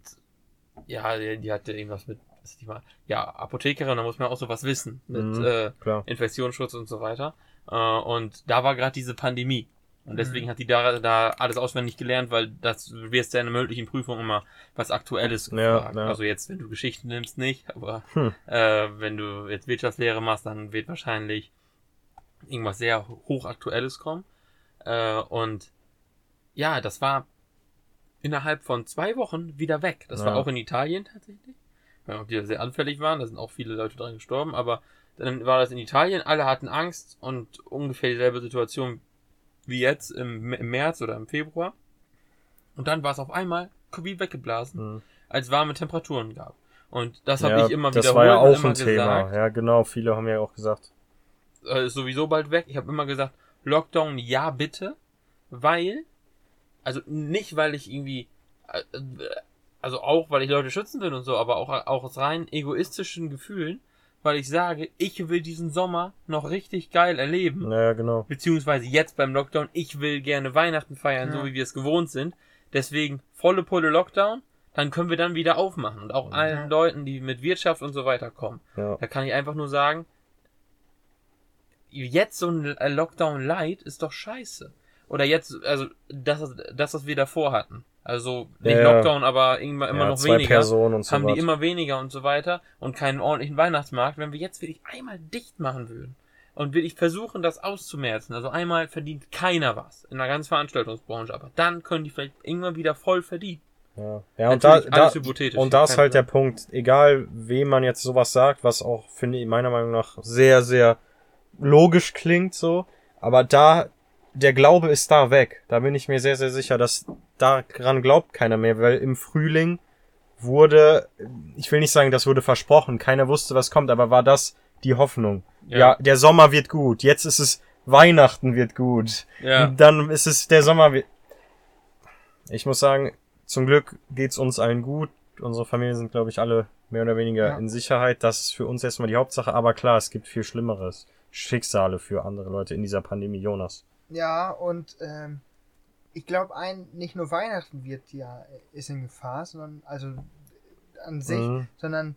Speaker 2: ja, die, die hatte irgendwas mit, was die mal, ja, Apothekerin, da muss man auch sowas wissen mit
Speaker 3: Mhm.
Speaker 2: äh. Infektionsschutz und so weiter. Äh, und da war gerade diese Pandemie. Und deswegen
Speaker 1: Mhm.
Speaker 2: hat die da, da alles auswendig gelernt, weil das wirst ja in der mündlichen Prüfung immer was Aktuelles
Speaker 3: Ja,
Speaker 2: gefragt.
Speaker 3: ja.
Speaker 2: Also jetzt, wenn du Geschichten nimmst, nicht, aber
Speaker 3: Hm.
Speaker 2: äh, wenn du jetzt Wirtschaftslehre machst, dann wird wahrscheinlich irgendwas sehr hochaktuelles kommen. Äh, und ja, das war innerhalb von zwei Wochen wieder weg. Das war
Speaker 3: Ja.
Speaker 2: auch in Italien tatsächlich. Ja, ob die da sehr anfällig waren, da sind auch viele Leute dran gestorben, aber dann war das in Italien, alle hatten Angst und ungefähr dieselbe Situation wie jetzt im, im März oder im Februar. Und dann war es auf einmal wie weggeblasen,
Speaker 3: Mhm.
Speaker 2: als warme Temperaturen gab. Und das habe
Speaker 3: ja,
Speaker 2: ich immer
Speaker 3: das
Speaker 2: wiederholt
Speaker 3: war ja auch
Speaker 2: immer
Speaker 3: ein Thema.
Speaker 2: gesagt.
Speaker 3: Ja, genau. Viele haben ja auch gesagt.
Speaker 2: äh, ist sowieso bald weg. Ich habe immer gesagt, Lockdown ja bitte, weil, also nicht, weil ich irgendwie, äh, äh, also auch, weil ich Leute schützen will und so, aber auch, auch aus rein egoistischen Gefühlen, weil ich sage, ich will diesen Sommer noch richtig geil erleben.
Speaker 3: Naja, genau.
Speaker 2: Beziehungsweise jetzt beim Lockdown, ich will gerne Weihnachten feiern,
Speaker 1: Ja.
Speaker 2: so wie wir es gewohnt sind. Deswegen volle Pulle Lockdown, dann können wir dann wieder aufmachen. Und auch allen
Speaker 1: Ja.
Speaker 2: Leuten, die mit Wirtschaft und so weiter kommen.
Speaker 3: Ja.
Speaker 2: Da kann ich einfach nur sagen, jetzt so ein Lockdown Light ist doch scheiße. Oder jetzt, also das, das was wir davor hatten. Also nicht
Speaker 3: Ja.
Speaker 2: Lockdown, aber immer, immer
Speaker 3: ja,
Speaker 2: noch weniger.
Speaker 3: Personen und so
Speaker 2: haben die
Speaker 3: was.
Speaker 2: immer weniger und so weiter und keinen ordentlichen Weihnachtsmarkt. Wenn wir jetzt wirklich einmal dicht machen würden und wirklich versuchen, das auszumerzen, also einmal verdient keiner was in der ganzen Veranstaltungsbranche, aber dann können die vielleicht irgendwann wieder voll verdienen.
Speaker 3: Ja, ja und da, da, und da ist halt der
Speaker 2: Problem.
Speaker 3: Punkt, egal wem man jetzt sowas sagt, was auch, finde ich, meiner Meinung nach sehr, sehr logisch klingt so, aber da, der Glaube ist da weg. Da bin ich mir sehr, sehr sicher, dass daran glaubt keiner mehr, weil im Frühling wurde, ich will nicht sagen, das wurde versprochen, keiner wusste, was kommt, aber war das die Hoffnung. Ja,
Speaker 2: Ja.
Speaker 3: der Sommer wird gut, jetzt ist es Weihnachten wird gut.
Speaker 2: Ja.
Speaker 3: Und dann ist es der Sommer. wird- Ich muss sagen, zum Glück geht's uns allen gut. Unsere Familien sind, glaube ich, alle mehr oder weniger
Speaker 1: Ja.
Speaker 3: in Sicherheit. Das ist für uns erstmal die Hauptsache. Aber klar, es gibt viel Schlimmeres. Schicksale für andere Leute in dieser Pandemie, Jonas.
Speaker 1: Ja, und ähm, ich glaube, ein nicht nur Weihnachten wird ja ist in Gefahr, sondern also an sich,
Speaker 3: Mhm.
Speaker 1: sondern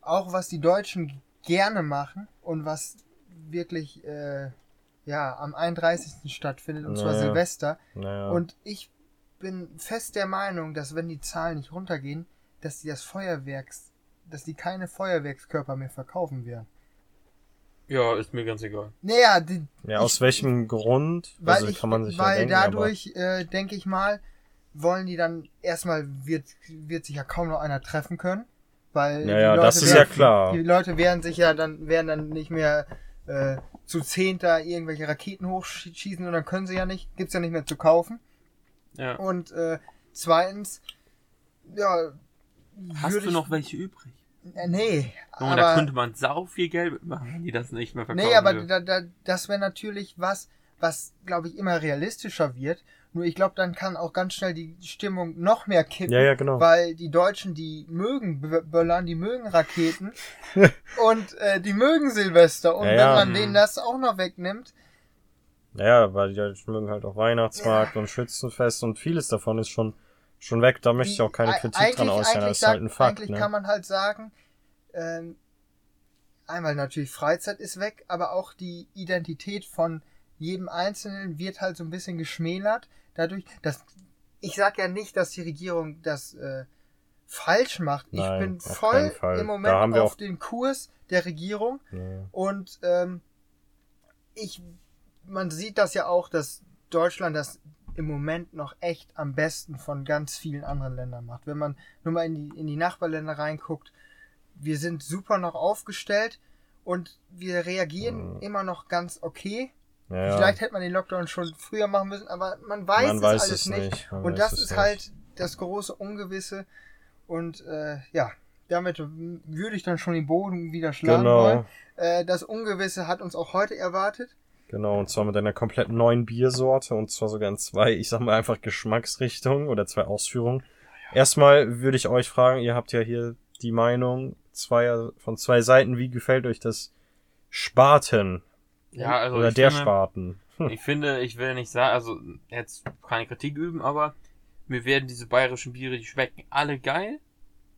Speaker 1: auch was die Deutschen gerne machen und was wirklich äh, ja am 31. stattfindet und zwar
Speaker 3: Naja.
Speaker 1: Silvester.
Speaker 3: Naja.
Speaker 1: Und ich bin fest der Meinung, dass wenn die Zahlen nicht runtergehen, dass die das Feuerwerks, dass die keine Feuerwerkskörper mehr verkaufen werden.
Speaker 2: Ja, ist mir ganz egal.
Speaker 1: Naja, die,
Speaker 3: ja, aus
Speaker 1: ich-
Speaker 3: welchem Grund?
Speaker 1: weil
Speaker 3: also
Speaker 1: ich,
Speaker 3: kann man sich ja
Speaker 1: weil
Speaker 3: denken,
Speaker 1: dadurch, äh, denke ich mal, wollen die dann erstmal wird wird sich ja kaum noch einer treffen können, weil
Speaker 3: Ja, ja,
Speaker 1: Leute
Speaker 3: das ist
Speaker 1: werden,
Speaker 3: ja klar.
Speaker 1: Die Leute werden sich ja dann werden dann nicht mehr äh, zu zehnter irgendwelche Raketen hochschießen und dann können sie ja nicht, gibt's ja nicht mehr zu kaufen.
Speaker 2: Ja.
Speaker 1: Und äh, zweitens, ja,
Speaker 2: Hast du noch welche übrig?
Speaker 1: Äh, nee,
Speaker 2: Junge, da
Speaker 1: aber
Speaker 2: könnte man sau viel Geld mitmachen, wenn die das nicht mehr verkaufen.
Speaker 1: Nee, aber da, da, das wäre natürlich was, was, glaube ich, immer realistischer wird. Nur ich glaube, dann kann auch ganz schnell die Stimmung noch mehr kippen.
Speaker 3: Ja, ja, genau.
Speaker 1: Weil die Deutschen, die mögen Böllern, die mögen Raketen und äh, die mögen Silvester. Und
Speaker 3: Ja,
Speaker 1: wenn
Speaker 3: ja.
Speaker 1: man
Speaker 2: Mhm.
Speaker 1: denen das auch noch wegnimmt,
Speaker 3: Ja, weil die Deutschen mögen halt auch Weihnachtsmarkt und Schützenfest und vieles davon ist schon, schon weg. Da möchte ich auch keine Kritik
Speaker 1: eigentlich-
Speaker 3: dran äußern. Das
Speaker 1: eigentlich
Speaker 3: ist halt ein Fakt,
Speaker 1: Eigentlich
Speaker 3: ne?
Speaker 1: kann man halt sagen, ähm, einmal natürlich Freizeit ist weg, aber auch die Identität von jedem Einzelnen wird halt so ein bisschen geschmälert. Dadurch, dass ich sag ja nicht, dass die Regierung das äh, falsch macht. Ich
Speaker 3: Nein,
Speaker 1: bin
Speaker 3: auf
Speaker 1: voll im Moment auf den Kurs der Regierung
Speaker 3: Ja.
Speaker 1: und ähm, ich, man sieht das ja auch, dass Deutschland das im Moment noch echt am besten von ganz vielen anderen Ländern macht. Wenn man nur mal in die, in die Nachbarländer reinguckt, wir sind super noch aufgestellt und wir reagieren
Speaker 3: Mhm.
Speaker 1: immer noch ganz okay.
Speaker 3: Ja, ja.
Speaker 1: Vielleicht hätte man den Lockdown schon früher machen müssen, aber man weiß
Speaker 3: Man
Speaker 1: es
Speaker 3: weiß
Speaker 1: alles
Speaker 3: es
Speaker 1: nicht.
Speaker 3: nicht.
Speaker 1: Und das ist
Speaker 3: nicht.
Speaker 1: halt das große Ungewisse. Und äh, ja, damit würde ich dann schon den Boden wieder schlagen wollen.
Speaker 3: Genau,
Speaker 1: Äh, das Ungewisse hat uns auch heute erwartet.
Speaker 3: Genau. Und zwar mit einer komplett neuen Biersorte und zwar sogar in zwei, ich sag mal einfach Geschmacksrichtungen oder zwei Ausführungen. Erstmal würde ich euch fragen, ihr habt ja hier die Meinung zweier, von zwei Seiten, wie gefällt euch das Spaten
Speaker 2: ja, also
Speaker 3: oder der
Speaker 2: finde,
Speaker 3: Spaten? Hm.
Speaker 2: Ich finde, ich will nicht sagen, also jetzt keine Kritik üben, aber mir werden diese bayerischen Biere, die schmecken alle geil.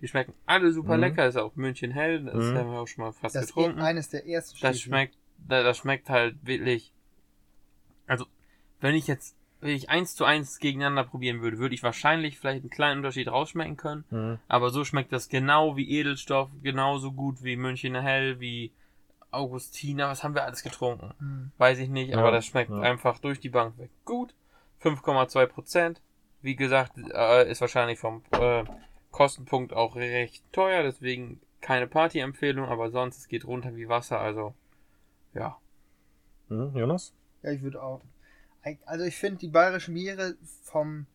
Speaker 2: Die schmecken alle super
Speaker 3: Mhm.
Speaker 2: lecker. Ist auch München hell, das
Speaker 3: Mhm.
Speaker 2: haben wir auch schon mal fast
Speaker 1: Das ist
Speaker 2: getrunken.
Speaker 1: eines der ersten
Speaker 2: Das schmeckt, das schmeckt halt wirklich. Also, wenn ich jetzt, wenn ich eins zu eins gegeneinander probieren würde, würde ich wahrscheinlich vielleicht einen kleinen Unterschied rausschmecken können.
Speaker 3: Hm.
Speaker 2: Aber so schmeckt das genau wie Edelstoff, genauso gut wie Münchner Hell, wie Augustiner. Was haben wir alles getrunken?
Speaker 1: Hm.
Speaker 2: Weiß ich nicht,
Speaker 3: Ja,
Speaker 2: aber das schmeckt
Speaker 3: ja.
Speaker 2: einfach durch die Bank weg gut. 5,2 Prozent. Wie gesagt, äh, ist wahrscheinlich vom äh, Kostenpunkt auch recht teuer, deswegen keine Party-Empfehlung, aber sonst es geht runter wie Wasser, also ja.
Speaker 3: Hm, Jonas?
Speaker 1: Ja, ich würde auch. Also ich finde die bayerischen Biere vom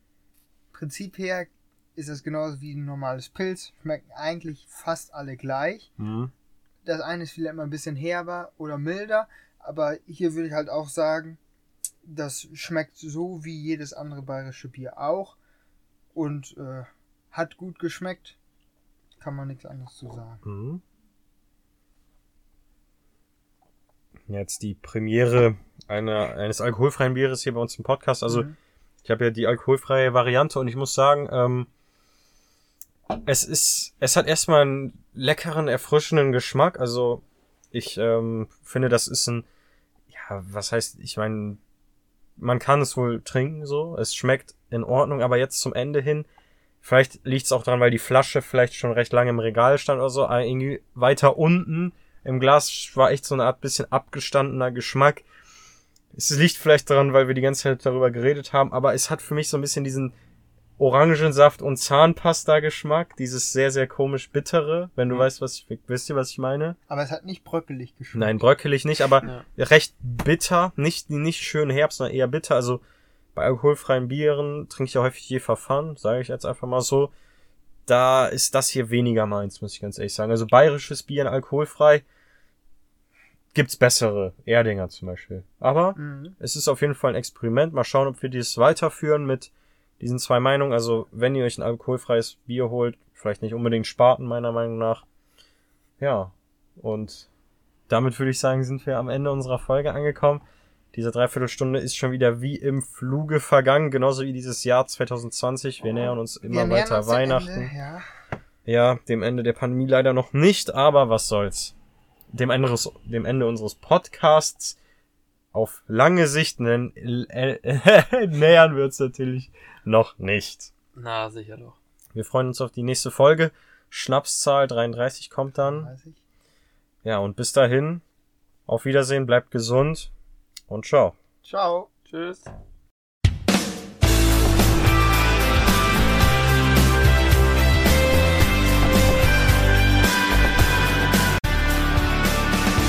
Speaker 1: Prinzip her ist es genauso wie ein normales Pilz. Schmecken eigentlich fast alle gleich.
Speaker 3: Hm.
Speaker 1: Das eine ist vielleicht mal ein bisschen herber oder milder, aber hier würde ich halt auch sagen, das schmeckt so wie jedes andere bayerische Bier auch und äh, hat gut geschmeckt. Kann man nichts anderes zu sagen.
Speaker 3: Mhm. Jetzt die Premiere einer, eines alkoholfreien Bieres hier bei uns im Podcast. Also
Speaker 1: Mhm.
Speaker 3: ich habe ja die alkoholfreie Variante und ich muss sagen, ähm, es ist, es hat erstmal einen leckeren, erfrischenden Geschmack. Also ich ähm, finde, das ist ein, ja, was heißt, ich meine, man kann es wohl trinken so. Es schmeckt in Ordnung, aber jetzt zum Ende hin, vielleicht liegt es auch daran, weil die Flasche vielleicht schon recht lange im Regal stand oder so, irgendwie weiter unten im Glas war echt so eine Art bisschen abgestandener Geschmack. Es liegt vielleicht daran, weil wir die ganze Zeit darüber geredet haben, aber es hat für mich so ein bisschen diesen Orangensaft und Zahnpasta-Geschmack, dieses sehr, sehr komisch bittere, wenn du
Speaker 2: Mhm.
Speaker 3: weißt, was ich, wisst ihr, was ich meine?
Speaker 1: Aber es hat nicht bröckelig geschmeckt.
Speaker 3: Nein, bröckelig nicht, aber
Speaker 2: Ja.
Speaker 3: recht bitter, nicht, nicht schön Herbst, sondern eher bitter. Also bei alkoholfreien Bieren trinke ich ja häufig je Verfahren, sage ich jetzt einfach mal so. Da ist das hier weniger meins, muss ich ganz ehrlich sagen. Also bayerisches Bier in alkoholfrei gibt's bessere, Erdinger zum Beispiel. Aber
Speaker 1: Mhm.
Speaker 3: es ist auf jeden Fall ein Experiment. Mal schauen, ob wir dies weiterführen mit diesen zwei Meinungen. Also, wenn ihr euch ein alkoholfreies Bier holt, vielleicht nicht unbedingt Spaten, meiner Meinung nach. Ja. Und damit würde ich sagen, sind wir am Ende unserer Folge angekommen. Diese Dreiviertelstunde ist schon wieder wie im Fluge vergangen, genauso wie dieses Jahr 2020. Wir nähern uns immer weiter
Speaker 1: uns
Speaker 3: Weihnachten.
Speaker 1: Ende, ja.
Speaker 3: Ja, dem Ende der Pandemie leider noch nicht, aber was soll's. Dem Ende, des- dem Ende unseres Podcasts auf lange Sicht nen- äh, nähern wir uns natürlich noch nicht.
Speaker 2: Na, sicher doch.
Speaker 3: Wir freuen uns auf die nächste Folge. Schnapszahl 33 kommt dann.
Speaker 1: Weiß ich.
Speaker 3: Ja, und bis dahin, auf Wiedersehen, bleibt gesund und ciao.
Speaker 1: Ciao.
Speaker 2: Tschüss.